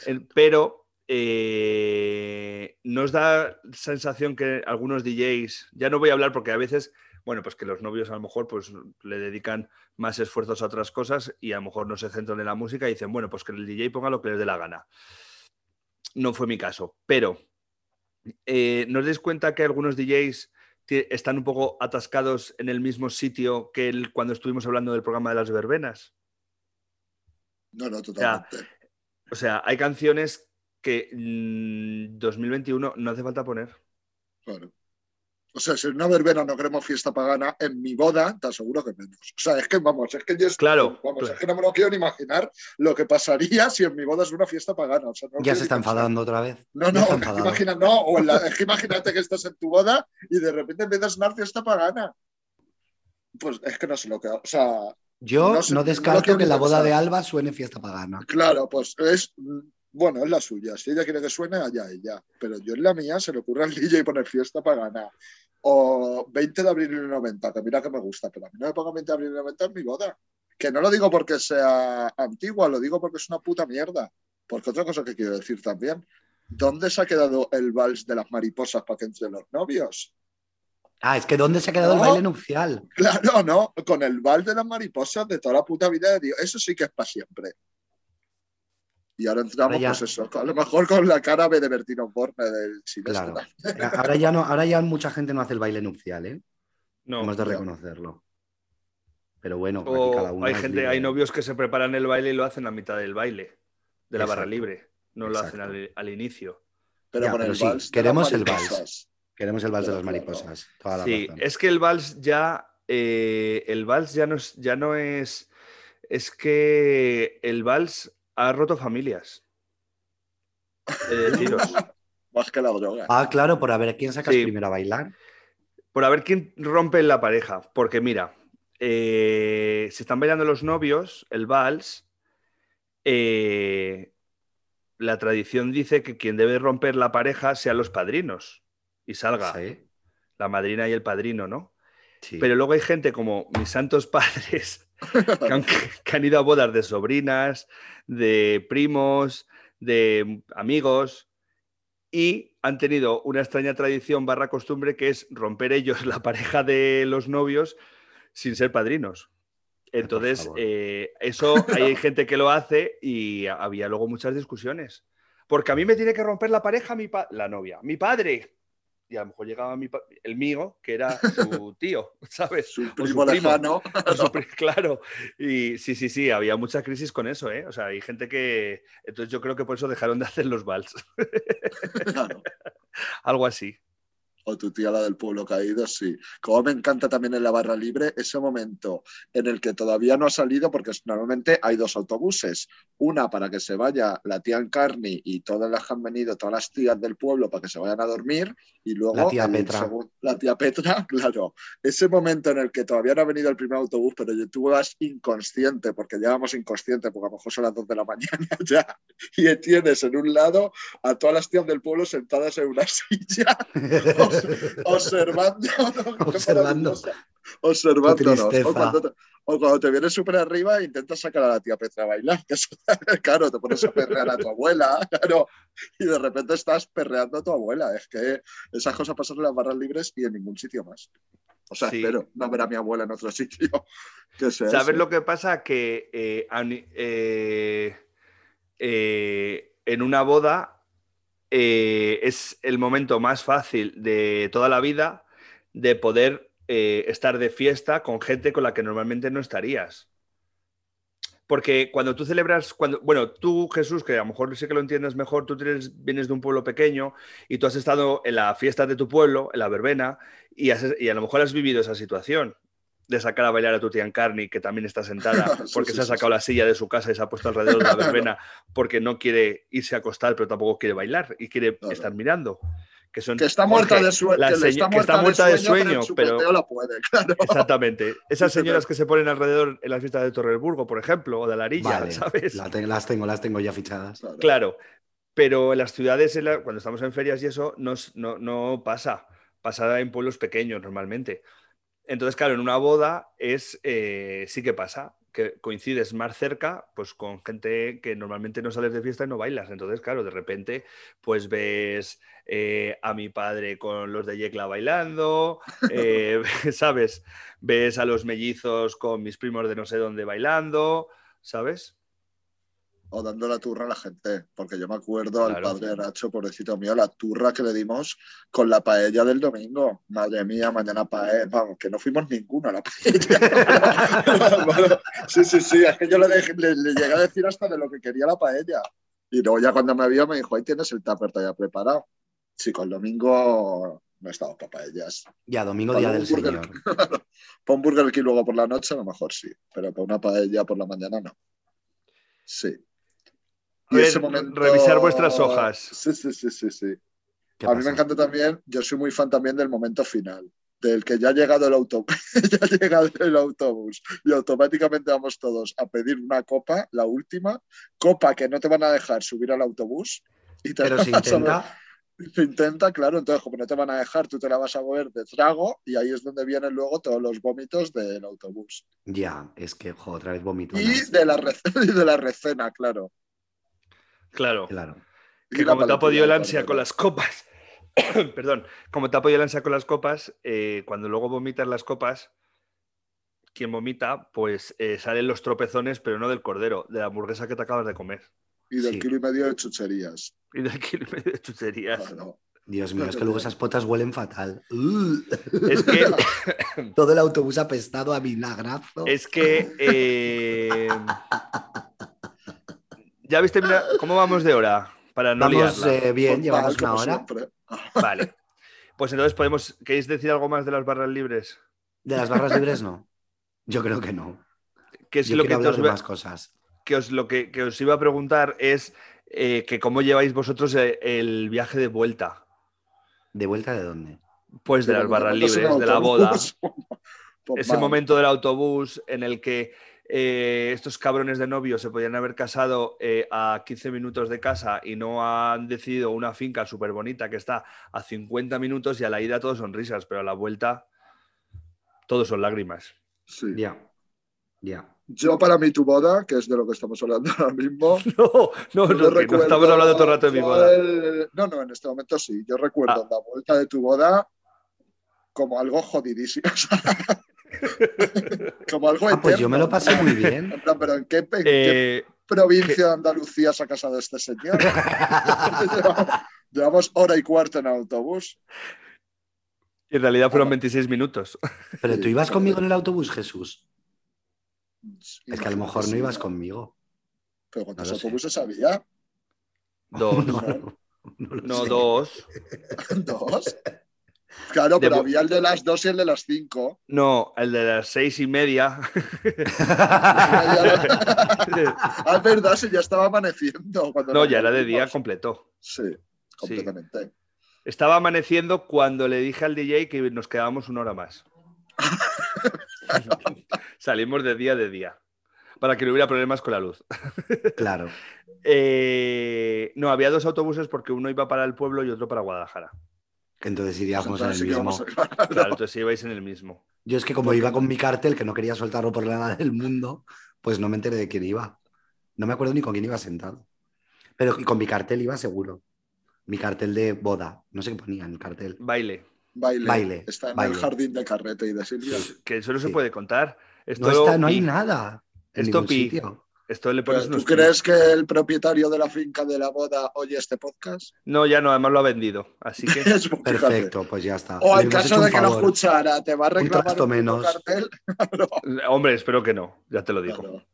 El- pero eh, nos da sensación que algunos DJs, ya no voy a hablar porque a veces, bueno, pues que los novios a lo mejor pues le dedican más esfuerzos a otras cosas y a lo mejor no se centran en la música y dicen, bueno, pues que el DJ ponga lo que les dé la gana. No fue mi caso, pero eh, ¿no os dais cuenta que algunos DJs están un poco atascados en el mismo sitio que el, cuando estuvimos hablando del programa de las verbenas?
No, no, totalmente.
O sea, hay canciones que mm, 2021 no hace falta poner.
Claro. O sea, si en una verbena no queremos fiesta pagana, en mi boda te aseguro que menos. O sea, es que vamos, es que yo estoy-
Claro,
vamos,
claro.
es que no me lo quiero ni imaginar lo que pasaría si en mi boda es una fiesta pagana. O sea, no lo
Ya se está enfadando otra vez.
No, no, imagina, no, o en la- es que imagínate que estás en tu boda y de repente empieza a sonar fiesta pagana. Pues es que no sé lo que. O sea,
Yo
No sé,
descarto que en la boda de Alba suene fiesta pagana.
claro, pues es. Bueno, es la suya. Si ella quiere que suene, allá ella. Pero yo en la mía se le ocurre al DJ poner fiesta pagana. O 20 de abril del 90, que mira que me gusta, pero a mí no me pongan 20 de abril del 90 en mi boda. Que no lo digo porque sea antigua, lo digo porque es una puta mierda. Porque otra cosa que quiero decir también, ¿dónde se ha quedado el vals de las mariposas para que entre los novios?
Ah, es que ¿dónde se ha quedado el baile nupcial?
Claro, no, con el vals de las mariposas de toda la puta vida de Dios. Eso sí que es para siempre. Y ahora entramos,
Ahora ya-
pues eso, a lo mejor con la cara B de Bertino Borne del cine.
Claro. Ahora ya, no, ahora ya mucha gente no hace el baile nupcial, ¿eh?
No.
Hemos de reconocerlo. Pero bueno, aquí
O
cada uno
hay gente,
libre.
hay novios que se preparan el baile y lo hacen a mitad del baile, de la barra libre. No lo hacen al, al inicio.
Pero
Ya,
con
pero
el
sí,
vals.
queremos el vals. Queremos el vals de las mariposas. Toda la
Sí,
razón.
es que el vals ya. eh, el vals ya no es, ya no es. Es que el vals ha roto familias. He de deciros.
Más que la droga.
Ah, claro, por a ver quién sacas
Sí.
primero a bailar.
Por a ver quién rompe la pareja. Porque mira, eh, si están bailando los novios, el vals, eh, la tradición dice que quien debe romper la pareja sean los padrinos y salga
Sí,
la madrina y el padrino, ¿no?
sí.
Pero luego hay gente como mis santos padres que han, que han ido a bodas de sobrinas, de primos, de amigos y han tenido una extraña tradición barra costumbre que es romper ellos la pareja de los novios sin ser padrinos. Entonces,
favor.
eh, eso hay gente que lo hace y había luego muchas discusiones. Porque a mí me tiene que romper la pareja mi la novia, mi padre. Y a lo mejor llegaba mi el mío, que era su tío, ¿sabes?
Su
O
primo
primo.
lejano.
O su pri- claro. Y sí, sí, sí, había mucha crisis con eso, ¿eh? O sea, hay gente que. Entonces yo creo que por eso dejaron de hacer los vals.
Claro.
Algo así.
O tu tía, la del pueblo caído, sí. Como me encanta también en la barra libre ese momento en el que todavía no ha salido, porque normalmente hay dos autobuses. Una para que se vaya la tía Encarni y todas las que han venido, todas las tías del pueblo, para que se vayan a dormir. Y luego
La tía Petra.
la tía Petra, claro. Ese momento en el que todavía no ha venido el primer autobús, pero yo tú vas inconsciente, porque llevamos inconsciente, porque a lo mejor son las dos de la mañana ya. Y tienes en un lado a todas las tías del pueblo sentadas en una silla observando. ¿no?
Observando. tristeza.
O cuando, te, o cuando te vienes súper arriba e intentas sacar a la tía Petra a bailar. Que claro, te pones a perrear a tu abuela, claro, y de repente estás perreando a tu abuela. Es que esas cosas pasan en las barras libres y en ningún sitio más. O sea,
Sí.
espero no ver a mi abuela en otro sitio. Que sea
¿Sabes
ese.
lo que pasa? Que eh, eh, eh, en una boda eh, es el momento más fácil de toda la vida de poder eh, estar de fiesta con gente con la que normalmente no estarías. Porque cuando tú celebras, cuando, bueno, tú Jesús, que a lo mejor sí que lo entiendes mejor, tú tienes- vienes de un pueblo pequeño y tú has estado en la fiesta de tu pueblo, en la verbena, y, y a lo mejor has vivido esa situación de sacar a bailar a tu tía Encarni, que también está sentada, porque
sí,
se ha sacado
sí.
la silla de su casa y se ha puesto alrededor de la verbena, porque no quiere irse a acostar, pero tampoco quiere bailar y quiere estar mirando. Que, son,
Que está muerta
Jorge,
de, sue- que está
que
muerta
está muerta de sueño,
su
pero-
la puede, claro.
Exactamente. Esas señoras que se ponen alrededor en las fiestas de Torreburgo, por ejemplo, o de Alarilla,
Vale,
¿sabes?
la te- las tengo, las tengo ya fichadas.
Claro.
Claro, pero en las ciudades, en la- cuando estamos en ferias y eso, no, no, no pasa. Pasa en pueblos pequeños normalmente. Entonces, claro, en una boda es eh, sí que pasa, que coincides más cerca pues con gente que normalmente no sales de fiesta y no bailas. Entonces, claro, de repente pues ves eh, a mi padre con los de Yecla bailando, eh, ¿sabes? Ves a los mellizos con mis primos de no sé dónde bailando, ¿sabes?
O dando la turra a la gente, porque yo me acuerdo al padre de Nacho, pobrecito mío, la turra que le dimos con la paella del domingo. Madre mía, mañana paella, vamos, que no fuimos ninguno a la paella. Bueno, sí, sí, sí, es que yo le, dejé- le- le llegué a decir hasta de lo que quería la paella. Y luego ya cuando me vio me dijo, ahí tienes el tupper ya preparado. Chico, el domingo no estamos para paellas.
Ya, domingo,
Para
día del
Burger
Señor.
Para un Burger King luego por la noche a lo mejor sí, pero para una paella por la mañana no. Sí.
A ver, revisar vuestras hojas.
Sí, sí, sí, sí, sí.
¿Qué
A mí me encanta también, yo soy muy fan también del momento final, del que ya ha llegado el autobús, ya ha llegado el autobús y automáticamente vamos todos a pedir una copa, la última, copa que no te van a dejar subir al autobús. Y te
Pero se intenta.
Se intenta, claro, entonces como no te van a dejar, tú te la vas a beber de trago y ahí es donde vienen luego todos los vómitos del autobús.
Ya, es que, jo, otra vez vomito.
Y de la, rec- y de la recena, claro.
Claro.
Claro.
Y
que
la
como te ha podido el ansia con las copas, perdón, como te ha podido el ansia con las copas, eh, cuando luego vomitas las copas, quien vomita, pues eh, salen los tropezones, pero no del cordero, de la hamburguesa que te acabas de comer.
Y del
Sí.
kilo y medio de chucherías.
Y del kilo y medio de chucherías.
Claro.
Dios mío, es que luego esas potas huelen fatal.
Es que,
Todo el autobús apestado a vinagrazo.
es que. eh, ¿Ya viste mira, cómo vamos de hora? Para no
Vamos eh, bien, llevamos una hora.
siempre.
Vale. Pues entonces podemos. ¿Queréis decir algo más de las barras libres?
De las barras libres, no. Yo creo que no.
¿Qué es
Yo
lo que
quiero
te
hablar
os
de más cosas.
que os, lo que, que os iba a preguntar es eh, que cómo lleváis vosotros eh, el viaje de vuelta.
¿De vuelta de dónde?
Pues de
Pero
las barras libres, de la boda.
pues
Ese momento del autobús en el que eh, estos cabrones de novios se podían haber casado eh, a 15 minutos de casa y no han decidido una finca súper bonita que está a 50 minutos y a la ida todos son risas, pero a la vuelta todos son lágrimas.
Sí.
Ya. Ya.
Yo para mí tu boda, que es de lo que estamos hablando ahora mismo.
No, no, no, que no
recuerdo-
estamos hablando todo el rato de mi boda.
el- No, no, en este momento sí. Yo recuerdo
Ah.
la vuelta de tu boda como algo jodidísimo. como algo
Ah, pues yo me lo pasé muy bien.
En plan, pero ¿en qué, en qué
Eh,
provincia de Andalucía se ha casado este señor? llevamos, llevamos hora y cuarto en autobús.
en realidad fueron 26 minutos.
Pero tú ibas conmigo en el autobús, Jesús. Es que a lo mejor
sí,
no ibas conmigo.
Pero ¿cuántos
No lo sé.
autobuses había?
Dos.
No, no, no lo
No,
sé.
dos.
¿Dos? Claro, pero había el de las dos y el de las cinco.
No, el de las seis y media.
ah, es verdad, si ya estaba amaneciendo. cuando
no, ya era de día completo.
Sí, completamente.
Estaba amaneciendo cuando le dije al DJ que nos quedábamos una hora más. Salimos de día de día. Para que no hubiera problemas con la luz.
Claro.
Eh, no, había dos autobuses porque uno iba para el pueblo y otro para Guadalajara.
Entonces iríamos en
Entonces
el mismo.
a-
Claro, entonces ibais en el mismo.
Yo es que como iba con mi cartel, que no quería soltarlo por nada del mundo, pues no me enteré de quién iba. No me acuerdo ni con quién iba sentado. Pero y con mi cartel iba seguro. Mi cartel de boda. No sé qué ponía en el cartel.
Baile.
Baile.
Baile,
Está en
baile.
el jardín de Carrete y de Silvia.
Que eso no se puede contar. Esto,
No, está, no hay nada. En
Esto
ningún
pi.
sitio.
Esto le
Pero,
pones
¿Tú crees que el propietario de la finca de la boda oye este podcast?
No, ya no, además lo ha vendido. Así que.
Perfecto, pues ya está.
O en caso de que lo escuchara, te va a reclamar un
menos.
cartel.
Hombre, espero que no, ya te lo digo.
Claro.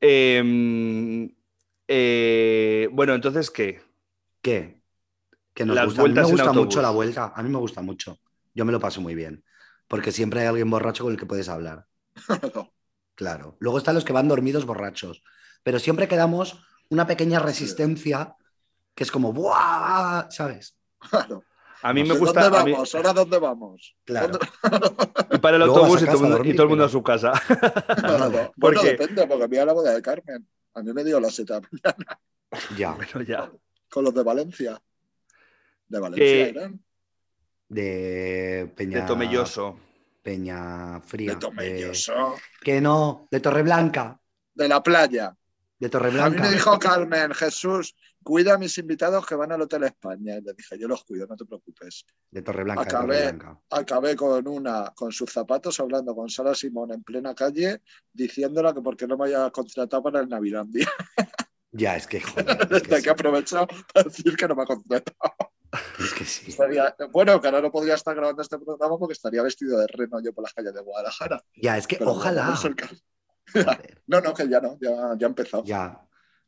Eh, eh, bueno, entonces, ¿qué?
¿Qué? Que nos
Las
gusta. A mí me gusta mucho la vuelta. A mí me gusta mucho. Yo me lo paso muy bien. Porque siempre hay alguien borracho con el que puedes hablar.
Claro.
Luego están los que van dormidos borrachos. Pero siempre quedamos una pequeña resistencia que es como ¡buah! ¿Sabes?
Claro.
A mí
No
me
¿De
gusta.
¿Dónde
a mí-
vamos? ¿Ahora dónde vamos?
Claro.
y para el
Luego
autobús
a
y todo, el
a
mundo,
dormir,
y todo el mundo a
pero-
su casa.
Claro. Bueno,
Porque-
depende, porque mira la boda de Carmen. A mí me dio la seta
Ya.
Bueno, ya.
con los de Valencia. De Valencia
Eh,
eran.
De Peña.
De Tomelloso.
Peña Fría.
De Tomelloso.
Que no, de Torreblanca.
De la playa.
De
A mí
Torreblanca.
me dijo Carmen, Jesús, cuida a mis invitados que van al Hotel España. Y le dije, yo los cuido, no te preocupes.
De Torreblanca. de
Acabé.
Torreblanca.
Acabé con una, con sus zapatos, hablando con Sara Simón en plena calle, diciéndola que por qué no me había contratado para el Navilandia.
Ya, es que joder. Es que,
que
sí,
aprovechado para decir que no me ha contratado.
Es que sí.
Estaría- bueno, que ahora no podría estar grabando este programa porque estaría vestido de reno yo por las calles de Guadalajara.
Ya, es que
Pero
ojalá.
no No, no, que ya no, ya, ya ha empezado.
ya.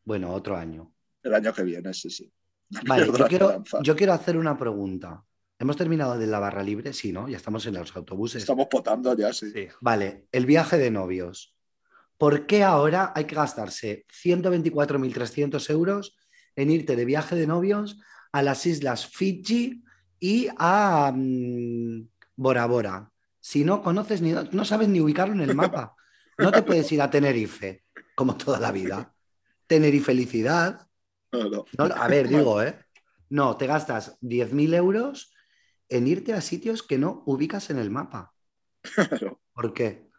Bueno, otro año.
El año que viene, sí, sí.
Vale, yo quiero, yo quiero hacer una pregunta. ¿Hemos terminado de la barra libre? Sí, ¿no? Ya estamos en los autobuses.
Estamos potando ya, sí.
Sí.
Vale, el viaje de novios. ¿Por qué ahora hay que gastarse 124.300 euros en irte de viaje de novios a las islas Fiji y a mm, Bora Bora? Si no conoces ni no sabes ni ubicarlo en el mapa. No te puedes ir a Tenerife, como toda la vida. Tenerife felicidad. No, a ver, digo, ¿eh? No, te gastas 10.000 euros en irte a sitios que no ubicas en el mapa.
Claro.
¿Por qué?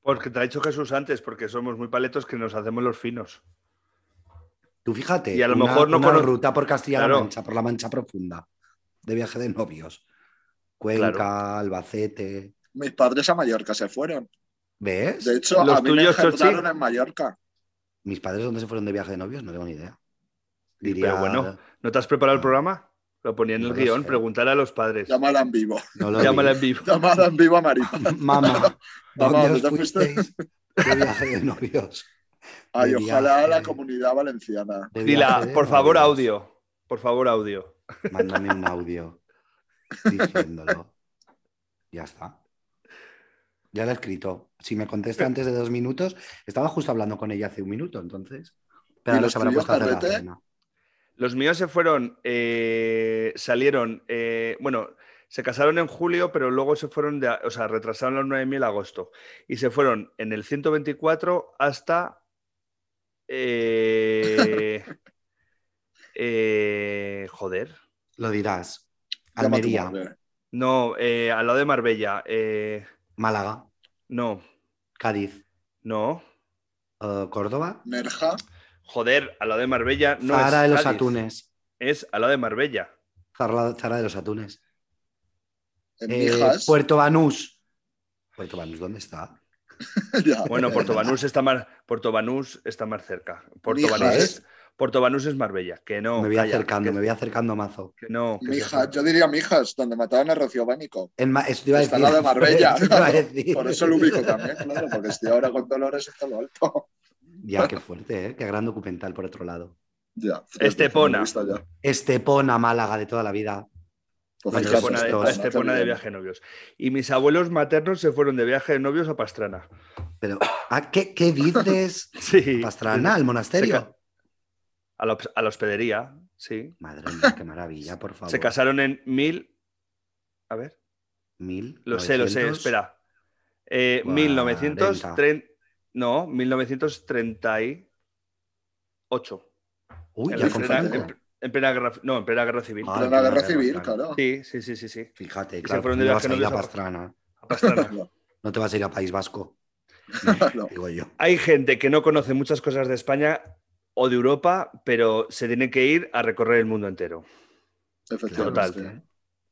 Porque te ha dicho Jesús antes, porque somos muy paletos que nos hacemos los finos.
Tú fíjate,
Y a lo
una,
mejor no
una
cono-
ruta por Castilla-La
Claro.
Mancha, por la Mancha Profunda, de viaje de novios. Cuenca, Albacete.
Mis padres a Mallorca se fueron.
¿Ves?
De hecho,
¿Los
a mí me
tuyos, Chochi?
engendraron en Mallorca.
Mis padres, ¿dónde se fueron de viaje de novios? No tengo ni idea. Diría,
Pero bueno, ¿no te has preparado el
No.
programa? Lo ponía en el
No guion,
preguntar a los padres.
Llámala en vivo.
no
Llámala
vi.
en vivo.
Llamada en vivo a Maripa.
Mamá,
Mamá,
¿dónde os
¿dónde te fuiste?
fuisteis de viaje de novios?
Ay, ojalá la comunidad valenciana.
Dila, por favor, audio. Por favor, audio.
Mándame un audio diciéndolo. Ya está. Ya lo he escrito. Si me contesta antes de dos minutos, estaba justo hablando con ella hace un minuto, entonces. Pero
¿Y
ahora
los
se habrá puesto a hacer la cena.
Los míos se fueron, eh, salieron, eh, bueno, se casaron en julio, pero luego se fueron, de, o sea, retrasaron la luna de miel a agosto. Y se fueron en el 124 hasta... eh, eh, joder.
Lo dirás. Almería.
No, eh, al lado de Marbella. eh,
Málaga,
no,
Cádiz,
no.
Córdoba,
Nerja.
Joder, al lado de Marbella. No
Zara
es
de los
Cádiz,
Atunes.
Es al lado de Marbella.
Zara, Zara de los Atunes.
En
Eh. Puerto Banús. Puerto Banús, ¿dónde está?
Ya.
Bueno, Puerto Banús está más, está más cerca. Puerto
Mijas.
Banús, es, es Marbella. Que no.
me voy
calla,
acercando,
que-
me voy acercando mazo.
que no. que
yo diría Mijas, donde mataban a Rocío Bánico.
En Ma- eso te iba a
Está
decir.
al lado de Marbella.
Eso te iba a
claro.
decir.
Por eso lo ubico también, claro, porque estoy ahora con Dolores hasta lo alto.
Ya, qué fuerte, ¿eh? Qué gran documental por otro lado.
Ya.
Estepona.
Estepona, Málaga de toda la vida.
Pues
A Estepona, de,
estos-
a Estepona de viaje de novios. Y mis abuelos maternos se fueron de viaje de novios a Pastrana.
Pero, ¿a qué, qué dices?
Sí.
Pastrana, al monasterio.
A la, a la hospedería, sí.
Madre mía, qué maravilla, por favor.
Se casaron en mil. A ver.
Mil.
Lo sé, lo sé, espera. Eh, 1930. No, 1938.
Uy,
En,
ya con
en- en plena guerra, no, en plena guerra civil.
Ah, en
la
plena
guerra civil,
claro.
claro.
Sí, sí, sí, sí, sí.
Fíjate,
se
claro,
fueron
no
de
vas
viaje
a ir a
novios a-
Pastrana.
a Pastrana.
No te vas a ir a País Vasco,
No.
digo yo.
Hay gente que no conoce muchas cosas de España o de Europa, pero se tiene que ir a recorrer el mundo entero.
Efectivamente.
Total.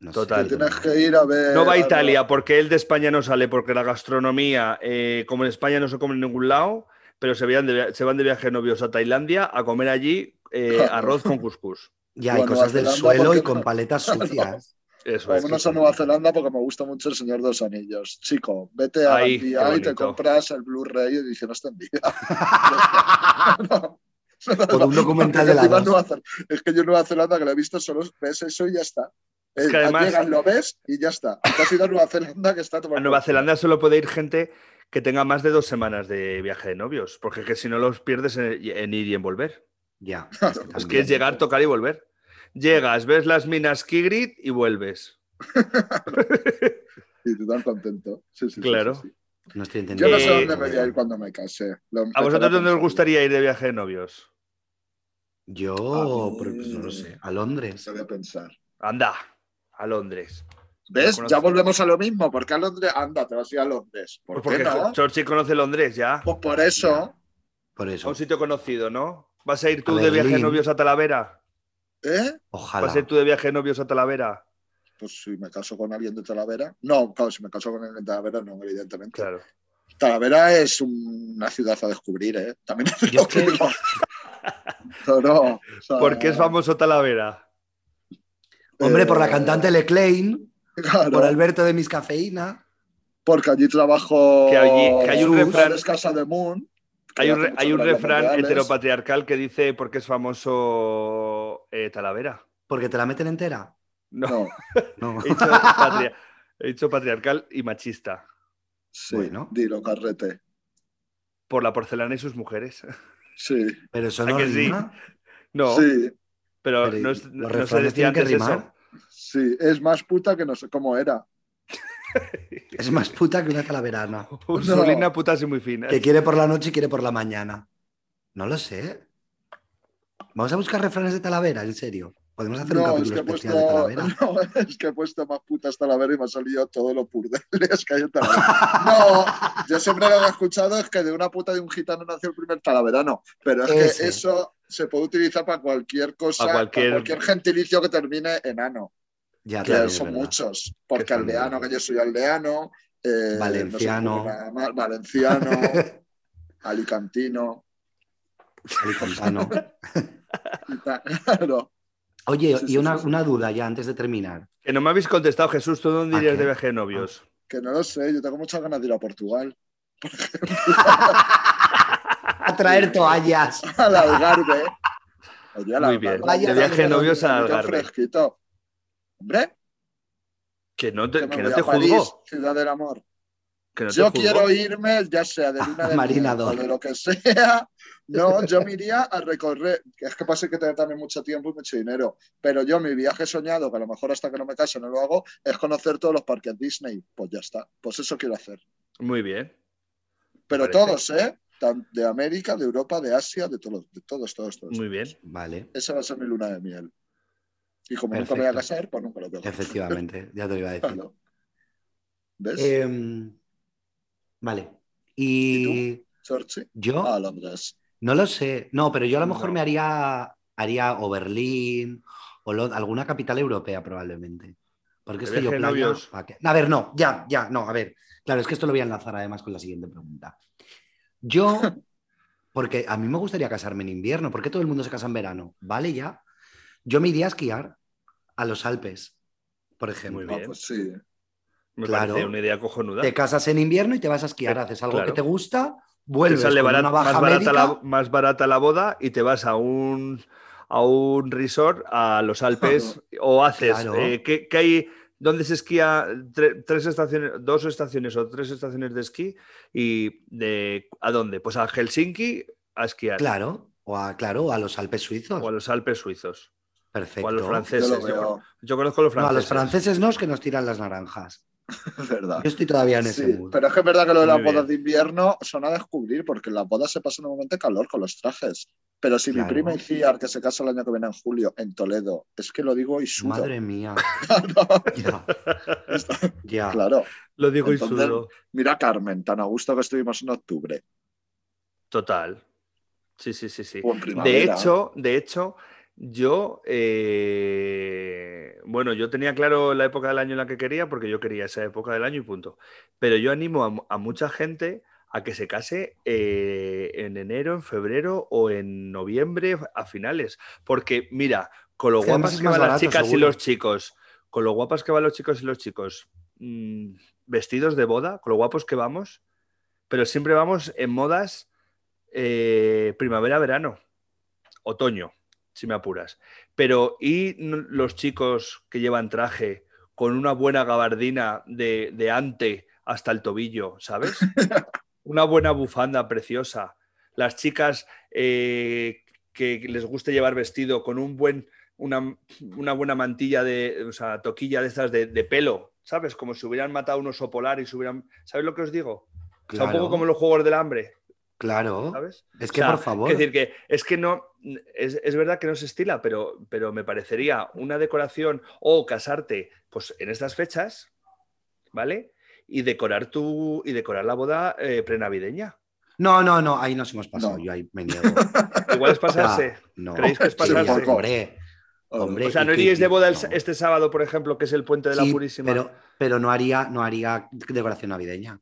No
Total.
Tienes
no.
que ir a ver.
No va a Italia porque él de España no sale, porque la gastronomía, eh, como en España no se come en ningún lado, pero se, de se van de viaje novios a Tailandia a comer allí eh, arroz con cuscús.
Ya hay
Bueno,
cosas del suelo y con paletas sucias.
Eso es.
Vámonos a Nueva Zelanda porque me gusta mucho el Señor de los Anillos. Chico, vete a
Ay, qué
y te compras el Blu-ray edición extendida. No.
O un documental de la.
Nueva Es que yo en Nueva Zelanda que lo he visto solo ves eso y ya está.
Es
Eh,
que además-
Llegas, lo ves y ya está. Tú has ido a Nueva Zelanda que está
A Nueva Zelanda solo puede ir gente que tenga más de dos semanas de viaje de novios, porque es que si no los pierdes en, en ir y en volver.
Ya.
Claro.
que
Es
también.
que es llegar, tocar y volver. Llegas, ves las minas Kigrit y vuelves.
Y tú tan contento. Sí, sí, sí,
Claro.
sí, sí.
No estoy
Yo
entendiendo.
no sé dónde me voy a ir cuando me case. Lo
¿A vosotros dónde os gustaría ir de viaje de novios?
Yo,
A
pues, no lo sé, a Londres.
Se voy a pensar.
Anda, a Londres.
¿Ves? Ya volvemos a lo mismo. ¿Por qué a Londres? Anda, te vas a ir a Londres. ¿Por
Pues
qué
porque
no?
Chorchi conoce Londres ya.
Pues por eso.
Por
A
eso.
un sitio conocido, ¿no? ¿Vas a ir tú
A
de viaje novios a Talavera?
¿Eh?
Ojalá.
¿Vas a ir tú de viaje de novios a Talavera?
Pues si me caso con alguien de Talavera. No, claro, si me caso con alguien de Talavera, no, evidentemente.
Claro.
Talavera es una ciudad a descubrir, ¿eh? También te
Yo es que-
digo. Pero, o sea,
¿Por qué es famoso Talavera?
Hombre, por la
eh,
cantante Leclain,
Claro,
por Alberto de Miscafeína.
porque allí trabajo.
Que allí- que hay un refrán-
es Casa de Moon.
Hay un, hay un refrán
mundiales.
heteropatriarcal que dice por qué es famoso eh, Talavera.
Porque te la meten entera.
No,
No,
No.
he, dicho patria- he dicho patriarcal y machista.
sí,
Bueno.
dilo, carrete.
Por la porcelana y sus mujeres.
Sí,
Pero eso
¿A
no
que sí?
rima.
No,
sí,
pero,
Pero
no, es-
los
no se
refranes
decía
tienen que
antes eso.
rimar.
sí. Es más puta que no sé cómo era.
Es más puta que una calaverana.
Ursulina, putas y muy finas.
Que quiere por la noche y quiere por la mañana. No lo sé. Vamos a buscar refranes de Talavera, en serio. Podemos hacer un
No, es
capítulo
que
especial
puesto.
de Talavera.
No, es que he puesto más putas Talavera y me ha salido todo lo purdeles que hay en Talavera. No, yo siempre lo que he escuchado es que de una puta de un gitano nació el primer Talavera, no. Pero es
Ese.
que eso se puede utilizar para cualquier cosa,
Para
para
cualquier-
cualquier, gentilicio que termine en ano.
Ya,
Que
también
son
verdad.
muchos. Porque aldeano, que yo soy aldeano. eh,
Valenciano.
no sé cómo nada más, valenciano, alicantino.
Alicantano. Oye,
Sí,
y
sí,
una,
sí,
una duda ya antes de terminar.
Que no me habéis contestado, Jesús. ¿Tú dónde
¿A
irías
qué?
de viaje de novios?
Que no lo sé, yo tengo muchas ganas de ir a Portugal.
A traer toallas.
Al Algarve. Oye, al
Muy bien.
Vaya
de viaje de novios a
Bonito,
Algarve.
fresquito. Hombre,
Que no te,
que
no te
París,
juzgo.
ciudad del amor.
Que no te
yo quiero irme, ya sea de luna de
Marinador.
miel o de lo que sea. No, yo me iría a recorrer. Es que pasa que tener también mucho tiempo y mucho dinero. Pero yo, mi viaje soñado, que a lo mejor hasta que no me case no lo hago, es conocer todos los parques Disney. Pues ya está. Pues eso quiero hacer.
Muy bien.
Pero
parece.
todos, ¿eh? De América, de Europa, de Asia, de todos, de todos, todos, todos.
Muy bien.
Vale,
Esa va a ser mi luna de miel. Y como nunca me voy a
Perfecto.
casar, pues nunca lo tengo.
efectivamente, ya te lo iba a decir.
Claro. ¿Ves?
Em, vale. Y,
Chorchi.
yo
Ah, Londres.
no lo sé. No, pero yo a lo mejor
No.
me haría, haría o Berlín o alguna capital europea probablemente. Porque es
¿De
que yo? ¿pa' qué? A ver, no, ya, ya, no, a ver. Claro, es que esto lo voy a enlazar además con la siguiente pregunta. Yo, porque a mí me gustaría casarme en invierno, ¿por qué todo el mundo se casa en verano? Vale, ya. Yo me iría a esquiar a los Alpes, por ejemplo.
Muy
Ah,
bien.
pues sí.
Me
Claro.
parece una idea cojonuda.
Te casas en invierno y te vas a esquiar, haces algo
claro.
que te gusta,
Te
vuelves
sale
con una baja
más, barata la, más barata la boda y te vas a un, a un resort a los Alpes o haces,
Claro.
eh, ¿qué, qué hay? ¿Dónde se esquía? Tre- tres estaciones, dos estaciones o tres estaciones de esquí y de ¿a dónde? Pues a Helsinki a esquiar
Claro, o a, claro, o a los Alpes suizos.
o a los Alpes suizos
Perfecto.
o a los
Yo
franceses.
lo
Yo, conozco a los
No, a
franceses.
los franceses no, es que nos tiran las naranjas.
es verdad.
Yo estoy todavía en ese mood.
pero es que es verdad que lo de las bodas de invierno son a descubrir, porque en las bodas se pasa normalmente calor con los trajes. Pero si
Claro.
mi prima Iciar, que se casa el año que viene en julio en Toledo, es que lo digo y sudo.
Madre mía. Ya, ya.
claro.
Lo digo y
Entonces-
sudo.
Mira Carmen, tan a gusto que estuvimos en octubre
Total. Sí, sí, sí, sí.
o en
De hecho, de hecho, yo, eh, bueno, yo tenía claro la época del año en la que quería, porque yo quería esa época del año y punto. Pero yo animo a, mu- a mucha gente a que se case eh, en enero, en febrero o en noviembre a finales. Porque mira, con lo guapas que van las chicas y los chicos, con lo guapas que van los chicos y los chicos, mm, vestidos de boda, con lo guapos que vamos, pero siempre vamos en modas eh, primavera-verano, otoño, si me apuras. Pero ¿y los chicos que llevan traje con una buena gabardina de, de ante hasta el tobillo, ¿sabes? una buena bufanda preciosa. Las chicas eh, que les guste llevar vestido con un buen, una, una buena mantilla de, o sea, toquilla de estas de, de pelo, ¿sabes? Como si hubieran matado un oso polar y se hubieran... ¿Sabes lo que os digo? O sea, un poco como los juegos del hambre,
claro.
¿sabes?
Es
O
que,
sea,
por favor.
Es decir, que es que no. Es, es verdad que no se estila, pero, pero me parecería una decoración o casarte pues en estas fechas, ¿vale? Y decorar tu. y decorar la boda eh, prenavideña.
No, no, no, ahí nos hemos pasado.
No.
Yo ahí me niego.
Igual es pasarse.
No,
¿Creéis que es
sí,
pasarse?
hombre, hombre,
o sea, no iríais de boda el-
no.
este sábado, por ejemplo, que es el puente de la
Sí,
Purísima.
Pero, pero no haría, no haría decoración navideña.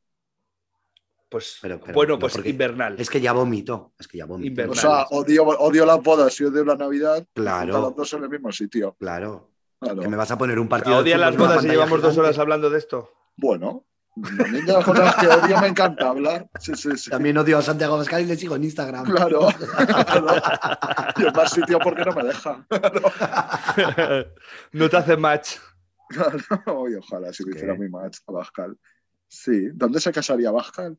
Pues
pero- pero
bueno,
no,
pues invernal.
Es que ya vomito. Es que ya vomito.
Invernal.
O sea, odio, odio las bodas y odio la Navidad.
Claro.
Los dos en el mismo sitio.
Claro.
Claro.
Que me vas a poner un partido. de
Odian las bodas y llevamos dos horas hablando de esto.
Bueno, a mí de las cosas que odio me encanta hablar. Sí, sí, sí.
También odio a Santiago Abascal y le sigo en Instagram.
Claro. claro. Y en más sitio porque no me deja.
no te hace match.
Claro. Oye, ojalá si me hiciera mi match a Bascal. Sí. ¿Dónde se casaría Bascal?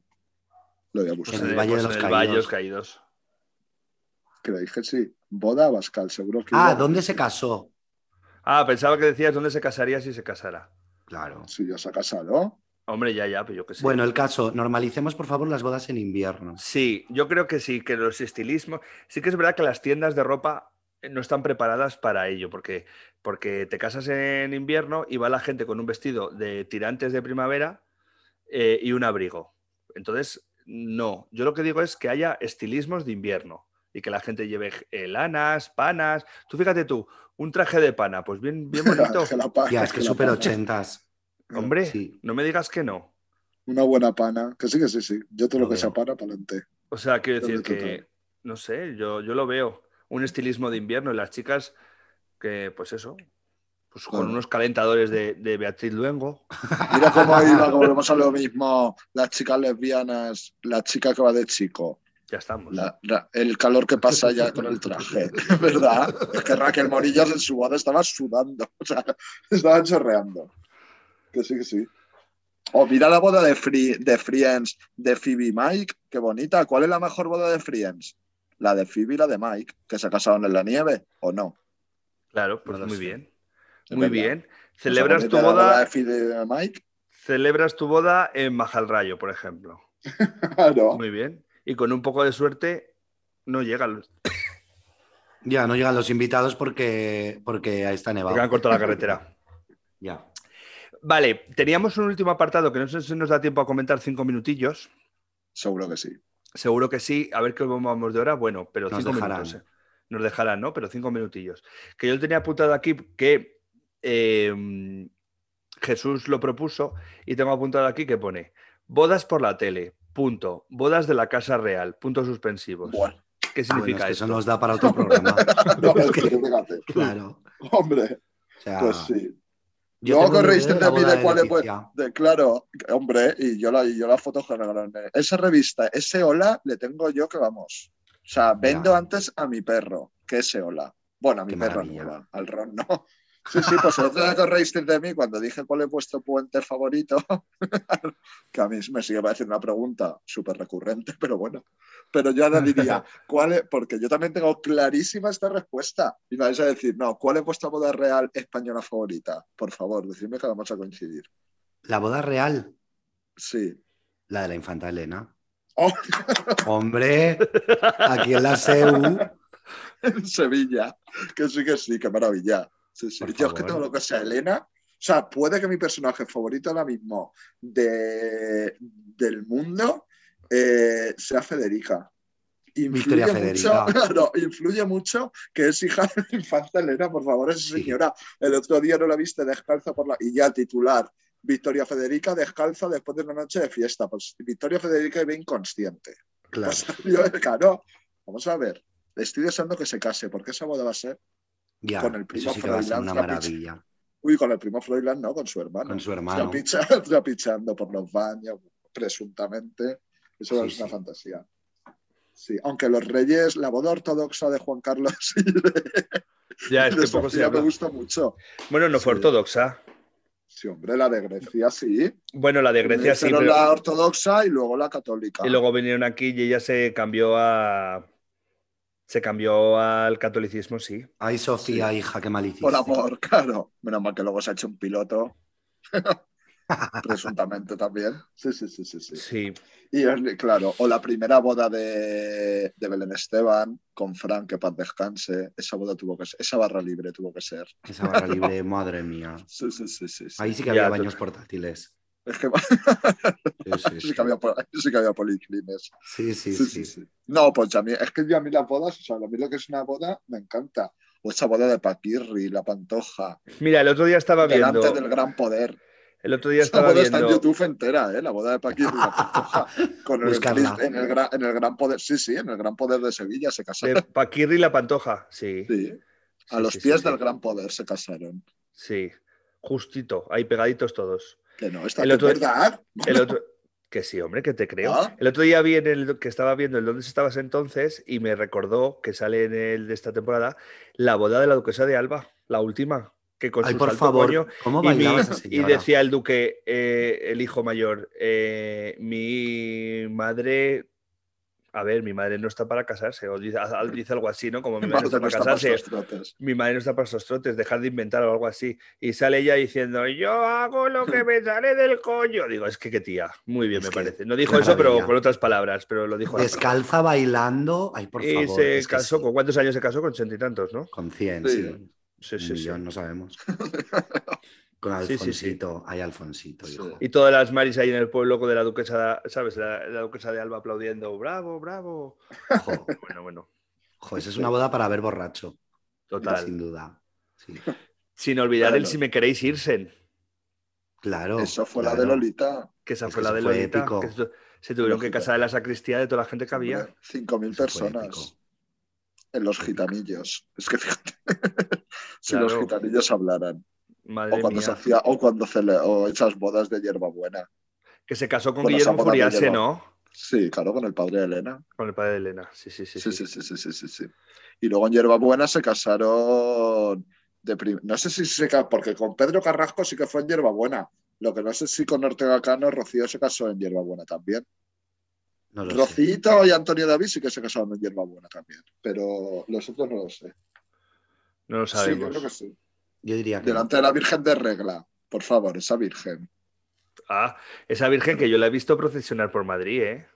Lo voy a buscar.
En el Valle de
pues
los
en el
Caídos.
Valle de los Caídos.
Que le dije sí. Boda a Bascal, seguro que.
Ah,
iba.
¿dónde se casó?
Ah, pensaba que decías dónde se casaría si se casara.
Claro.
Sí, ya se ha casado.
Hombre, ya, ya, pero yo qué sé.
Bueno, el caso, normalicemos por favor las bodas en invierno.
Sí, yo creo que sí, que los estilismos. Sí que es verdad que las tiendas de ropa no están preparadas para ello, porque, porque te casas en invierno y va la gente con un vestido de tirantes de primavera eh, y un abrigo. Entonces, no. Yo lo que digo es que haya estilismos de invierno y que la gente lleve eh, lanas, panas. Tú fíjate tú, un traje de pana, pues bien, bien bonito.
Que la pa-
Ya, es que súper ochentas.
Hombre,
Sí.
no me digas que no.
Una buena pana. Que sí, que sí, sí. Yo todo
Lo
lo que sea pana, para adelante.
O sea, quiero decir que,
total.
no sé, yo, yo lo veo. Un estilismo de invierno y las chicas que, pues eso, pues con unos calentadores de, de Beatriz Luengo.
Mira cómo iba, volvemos a lo mismo. Las chicas lesbianas, la chica que va de chico.
Ya estamos.
La- la- el calor que pasa ya con el traje, ¿verdad? Es que Raquel Morillas en su boda estaba sudando, o sea, estaba chorreando. Que sí, que sí. O mira la boda de, Free, de Friends de Phoebe y Mike, qué bonita. ¿Cuál es la mejor boda de Friends? La de Phoebe y la de Mike, que se casaron en la nieve, ¿o no?
Claro, pues
No
muy
sé.
bien. Muy bien. Celebras tu
bonita la
boda,
de Mike?
celebras tu boda en Majalrayo, por ejemplo. Muy bien. Y con un poco de suerte no llegan.
Ya, no llegan los invitados porque, porque ahí está nevado.
Porque han cortado la carretera.
Ya.
Vale, teníamos un último apartado que no sé si nos da tiempo a comentar cinco minutillos.
Seguro que sí.
Seguro que sí. A ver qué vamos de hora. Bueno, pero
Nos
cinco
dejarán.
minutos. eh. Nos dejarán, ¿no? Pero cinco minutillos. Que yo tenía apuntado aquí que eh, Jesús lo propuso y tengo apuntado aquí que pone bodas por la tele, punto. Bodas de la Casa Real, puntos suspensivos.
Bueno,
¿Qué
Bueno,
significa
es que
esto?
eso nos da para otro programa.
no,
Es
es
que-
que fíjate.
Claro.
Hombre,
O sea,
pues sí.
yo
Luego
DVD
de mí de cuál es, pues, de, claro, hombre, y yo la, y yo la foto regalé. Esa revista, ese hola, le tengo yo que vamos. O sea, vendo
Ya.
antes a mi perro que ese hola. Bueno, a mi
Qué maravilla.
nueva, al ron no. Sí, sí, pues el otro día que os reísteis de mí cuando dije cuál es vuestro puente favorito, que a mí me sigue pareciendo una pregunta súper recurrente, pero bueno. Pero yo ahora diría, ¿cuál es? Porque yo también tengo clarísima esta respuesta. Y me vais a decir, no, ¿cuál es vuestra boda real española favorita? Por favor, decidme que vamos a coincidir.
La boda real,
Sí.
la de la infanta Elena.
Oh,
Hombre, aquí en la SEU.
en Sevilla, que sí, que sí, qué maravilla. Sí, Yo es que todo lo que sea Elena, o sea, puede que mi personaje favorito ahora mismo de, del mundo eh, sea Federica.
Victoria Federica.
Mucho, claro, influye mucho que es hija de la infanta Elena, por favor, esa
Sí.
señora. El otro día no la viste descalza por la. Y ya titular. Victoria Federica descalza después de una noche de fiesta. Pues Victoria Federica iba inconsciente.
Claro.
Pues, yo, claro, vamos a ver. Estoy deseando que se case, porque esa boda va a ser.
Ya,
con el primo
sí que va a ser
Froilán
una maravilla.
Uy, con el primo Froilán, no, con su hermano.
Con su hermano.
Trapicha- Trapichando por los baños, presuntamente. Eso
Sí,
es una
sí.
fantasía. Sí, aunque los reyes, la boda ortodoxa de Juan Carlos y de,
Ya, es
de
que poco se
me gusta mucho.
Bueno, no fue
Sí.
ortodoxa.
Sí, hombre, la de Grecia sí.
Bueno, la de Grecia sí, pero...
la ortodoxa y luego la católica.
Y luego vinieron aquí y ella se cambió a. Se cambió al catolicismo, sí.
Ay, Sofía, hija, qué mal hiciste.
Por amor, claro. Menos mal que luego se ha hecho un piloto. Presuntamente también. Sí, sí, sí, sí, sí.
Sí.
Y claro, o la primera boda de, de Belén Esteban con Frank, que paz descanse. Esa boda tuvo que ser, esa barra libre tuvo que ser.
Esa barra libre, madre mía.
Sí, sí, sí, sí. sí.
Ahí sí que
Ya,
había
tú-
baños portátiles.
Es que
Sí, sí,
sí
sí.
que había, sí que había policlines.
Sí, sí,
Sí. No, pues a mí, es que yo a mí las bodas, o sea, a mí lo que es una boda me encanta. O esa boda de Paquirri, La Pantoja,
Mira, el otro día estaba
delante
viendo.
del gran poder.
El otro día estaba
boda está en
viendo.
YouTube entera, ¿eh? La boda de Paquirri y La Pantoja. Con el, en, el gran, en el gran poder, sí, sí, en el gran poder de Sevilla se casaron.
De Paquirri y la Pantoja, sí.
Sí. A los pies del gran poder se casaron.
Sí. Justito, ahí pegaditos todos.
Que no, está
El otro-
verdad.
El otro. Que sí, hombre, que te creo.
Ah.
El otro día vi en el que estaba viendo el dónde estabas entonces y me recordó que sale en el de esta temporada la boda de la duquesa de Alba, la última, que con
Ay,
su
por
salto
favor,
coño
¿cómo
y, mi- y decía el duque, eh, el hijo mayor, eh, mi madre, a ver, mi madre no está para casarse, o dice, al- dice algo así, ¿no? Como mi madre no está
Madre,
para
no está para
casarse, mi madre no está para esos trotes, dejar de inventar o algo así. Y sale ella diciendo, yo hago lo que me sale del coño. Digo, es que qué tía, muy bien
Es
me parece. No dijo eso, pero con otras palabras, pero lo dijo.
Descalza bailando. Ay, por
y
favor.
se
es que
casó,
sí.
¿con cuántos años se casó? Con ochenta y tantos, ¿no?
Con 100,
Sí.
sí.
Sí,
no sabemos. Con
Sí, sí, sí.
Alfonsito. Ay, Alfonsito,
Sí.
hijo.
Y todas las maris ahí en el pueblo con de la duquesa, ¿sabes? La, la duquesa de Alba aplaudiendo, bravo, bravo.
Jo,
Bueno, bueno,
jo, esa es una boda para ver borracho.
total.
Sin duda. Sí.
Sin olvidar el si me queréis irse,
Claro.
Eso fue la de Lolita.
que esa
Es
fue
que
la de
fue
Lolita,
épico.
que se- se tuvieron que casar de la sacristía de toda la gente que había.
Hombre, 5.000
Eso fue
personas en los gitanillos. Es que fíjate, si
Claro.
los gitanillos hablaran.
Madre
O cuando
mía.
se hacía, o cuando cele, o esas bodas de hierbabuena.
Que se casó con
Bueno,
Guillermo Furiase. ¿no?
Sí, claro, con el padre de Elena.
Con el padre de Elena. Sí, sí, sí.
Sí,
sí.
sí, sí, sí, sí, sí, sí. Y luego en Hierbabuena se casaron de prim- No sé si se ca- porque con Pedro Carrasco sí que fue en Hierbabuena. Lo que no sé si con Ortega Cano Rocío se casó en Hierbabuena también.
No lo sé.
Rocito y Antonio David sí que se casaron en Hierbabuena también. Pero los otros no lo sé.
No lo
Sí, yo
sabemos.
creo que sí.
Yo diría que.
Delante de la Virgen de Regla. Por favor, esa Virgen.
Ah, esa virgen que yo la he visto procesionar por Madrid, ¿eh?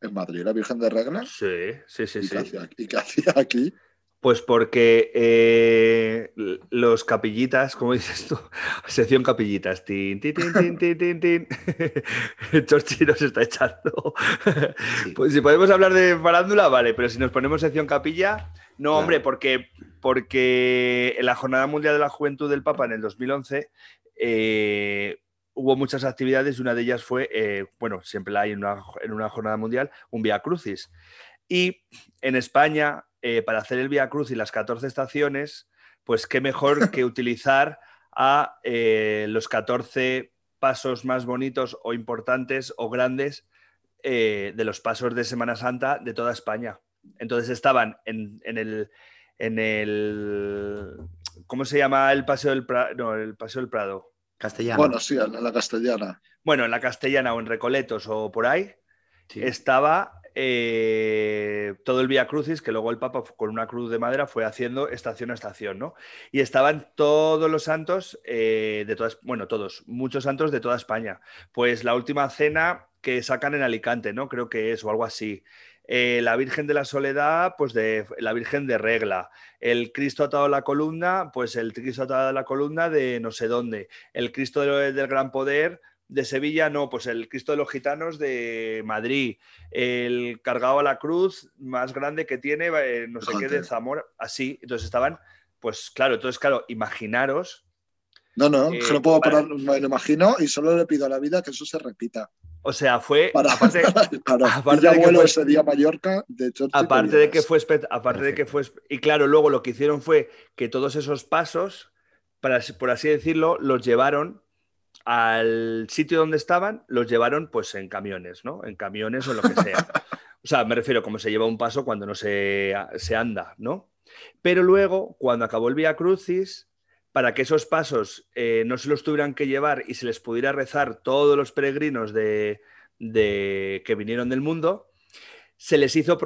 En Madrid, la Virgen de Regla.
Sí, sí, sí,
¿Y,
sí.
qué hacía, ¿Y qué hacía aquí?
Pues porque eh, los capillitas, como dices tú, sección capillitas, tin, tin, tin, tin, tin, tin. Chorchi nos está echando.
Sí.
Pues si podemos hablar de farándula, vale, pero si nos ponemos sección capilla, no,
Claro.
hombre, porque, porque en la Jornada Mundial de la Juventud del Papa en el 2011 eh, hubo muchas actividades y una de ellas fue, eh, bueno, siempre la hay en una, en una jornada mundial, un Via Crucis. Y en España, eh, para hacer el Via Crucis las 14 estaciones, pues qué mejor que utilizar a eh, los 14 pasos más bonitos o importantes o grandes eh, de los pasos de Semana Santa de toda España. Entonces estaban en, en el, en el... ¿Cómo se llama el Paseo del Prado? No, el Paseo del Prado.
Castellano.
Bueno, sí, en la castellana.
Bueno, en la Castellana o en Recoletos o por ahí,
Sí.
estaba eh, todo el Vía Crucis, que luego el Papa con una cruz de madera fue haciendo estación a estación, ¿no? Y estaban todos los santos eh, de todas, bueno, todos, muchos santos de toda España. Pues la última cena que sacan en Alicante, ¿no? Creo que es, o algo así. Eh, la Virgen de la Soledad, pues de la Virgen de Regla. El Cristo atado a la columna, pues el Cristo atado a la columna de no sé dónde. El Cristo del, del Gran Poder, de Sevilla, no, pues el Cristo de los Gitanos de Madrid, el cargado a la cruz más grande que tiene, eh, no sé qué, de. Zamora, así. Entonces estaban, pues claro, entonces, claro, imaginaros,
No, no,
Eh,
que no puedo
para-
parar, me lo imagino y solo le pido a la vida que eso se repita.
o sea, fue,
Para,
aparte, de que fue-
ese día a Mallorca, de hecho.
aparte de que fue, aparte de que fue, y claro, luego lo que hicieron fue que todos esos pasos, para, por así decirlo, los llevaron al sitio donde estaban, los llevaron pues en camiones, ¿no? En camiones o en lo que sea. O sea, me refiero como se lleva un paso cuando no se, se anda, ¿no? Pero luego, cuando acabó el Vía Crucis, para que esos pasos eh, no se los tuvieran que llevar y se les pudiera rezar todos los peregrinos de, de- que vinieron del mundo, se les hizo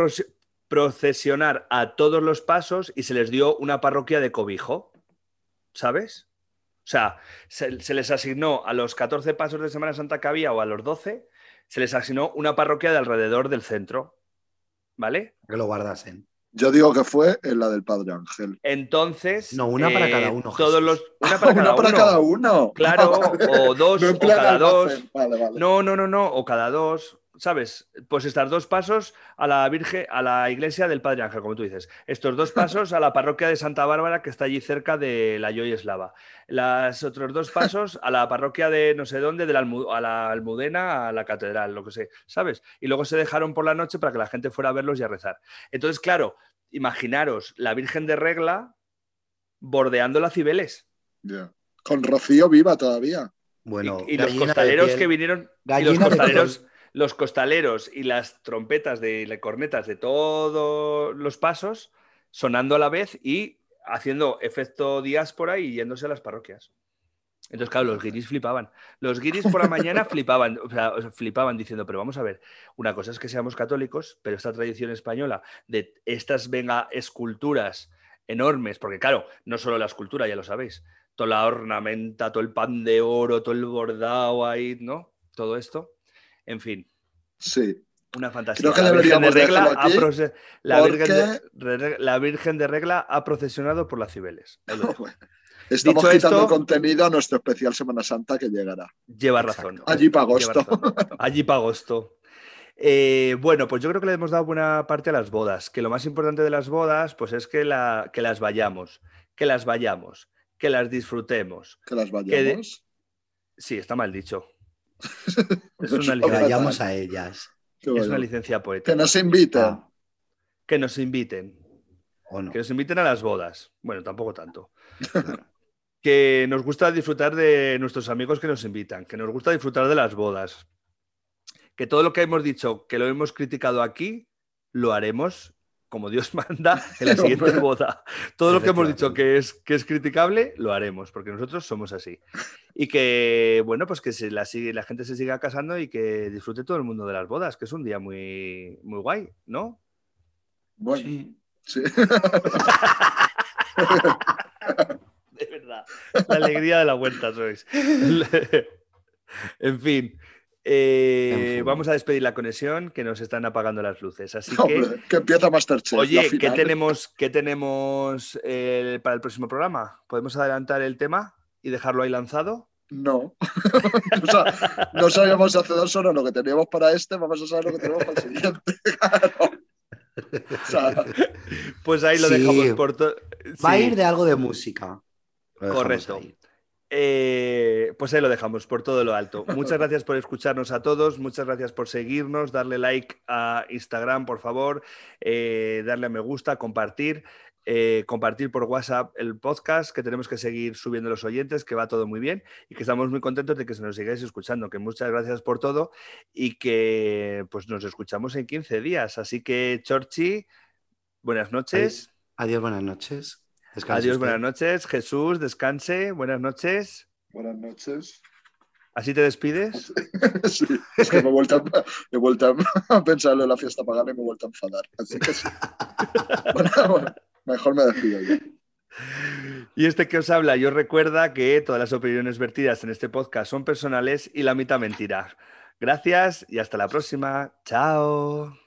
procesionar a todos los pasos y se les dio una parroquia de cobijo, ¿sabes? O sea, se, se les asignó a los 14 pasos de Semana Santa que había o a los 12, se les asignó una parroquia de alrededor del centro, ¿vale?
Que lo guardasen.
Yo digo que fue en la del Padre Ángel.
Entonces... eh,
No, una para cada uno,
Todos los, una para, cada,
Una para
uno.
cada uno.
Claro, o dos,
No
o cada dos.
Vale, vale.
No, no, no, no, o cada dos, ¿sabes? Pues estar dos pasos a la Virgen, a la iglesia del Padre Ángel, como tú dices. Estos dos pasos a la parroquia de Santa Bárbara, que está allí cerca de la Joy Eslava. Los otros dos pasos a la parroquia de no sé dónde, de la a la Almudena, a la catedral, lo que sé, ¿sabes? Y luego se dejaron por la noche para que la gente fuera a verlos y a rezar. Entonces, claro, imaginaros la Virgen de Regla bordeando la Cibeles.
Con Rocío viva todavía.
Bueno,
y, y los costaleros que vinieron y los
de
costaleros. Los costaleros y las trompetas de las cornetas de todos los pasos sonando a la vez y haciendo efecto diáspora y yéndose a las parroquias. Entonces, claro, los guiris flipaban. Los guiris por la mañana flipaban, o sea, flipaban diciendo, pero vamos a ver, una cosa es que seamos católicos, pero esta tradición española de estas, venga, esculturas enormes, porque claro, no solo la escultura, ya lo sabéis, toda la ornamenta, todo el pan de oro, todo el bordado ahí, ¿no? Todo esto. En fin,
Sí.
una fantasía.
Creo que
la, Virgen de regla ha la, Virgen de,
porque-
re- la Virgen de Regla ha procesionado por las Cibeles.
Estamos
Dicho
quitando
esto-
contenido a nuestro especial Semana Santa que llegará.
Lleva
Exacto.
razón.
Allí para agosto.
Allí para agosto. Eh, bueno, pues yo creo que le hemos dado buena parte a las bodas, que lo más importante de las bodas, pues es que, la, que las vayamos, que las vayamos, que las disfrutemos.
Que las vayamos.
Sí, está mal dicho. Es una, licencia,
vayamos a ellas.
Es una licencia poética.
Que nos inviten.
Ah,
Que nos inviten.
o no.
Que nos inviten a las bodas. Bueno, tampoco tanto. que nos gusta disfrutar de nuestros amigos que nos invitan, que nos gusta disfrutar de las bodas. Que todo lo que hemos dicho, que lo hemos criticado aquí, lo haremos como Dios manda en la siguiente boda. Todo lo que hemos dicho que es, que es criticable, lo haremos, porque nosotros somos así. Y que, bueno, pues que se la, sigue, la gente se siga casando y que disfrute todo el mundo de las bodas, que es un día muy, muy guay, ¿no?
Bueno,
Sí.
sí.
De verdad. La alegría de la vuelta sois. en fin. Eh,
En fin.
Vamos a despedir la conexión que nos están apagando las luces. Así que,
Hombre, que empieza Masterchef.
oye, ¿qué tenemos, qué tenemos eh, para el próximo programa? ¿Podemos adelantar el tema y dejarlo ahí lanzado?
No. O sea, no sabíamos hace dos horas lo que teníamos para este, vamos a saber lo que tenemos para el siguiente. Claro. O sea,
Pues ahí lo
Sí.
dejamos por todo.
Va a ir de algo de música.
Correcto.
ahí.
Eh, pues ahí lo dejamos por todo lo alto. Muchas gracias por escucharnos a todos, muchas gracias por seguirnos, darle like a Instagram, por favor, eh, darle a me gusta, compartir, eh, compartir por WhatsApp el podcast, que tenemos que seguir subiendo los oyentes, que va todo muy bien y que estamos muy contentos de que se nos sigáis escuchando, que muchas gracias por todo y que pues nos escuchamos en 15 días. Así que, Chorchi, buenas noches.
Adiós, buenas noches. Descanse
Adiós,
usted.
buenas noches. Jesús, descanse. Buenas noches.
Buenas noches.
¿Así te despides?
Sí, es que me he vuelto, a, he vuelto a pensar en la fiesta pagana y me he vuelto a enfadar. Así que sí. Bueno, bueno, mejor me despido ya.
Y este que os habla, yo recuerda que todas las opiniones vertidas en este podcast son personales y la mitad mentira. Gracias y hasta la próxima. Chao.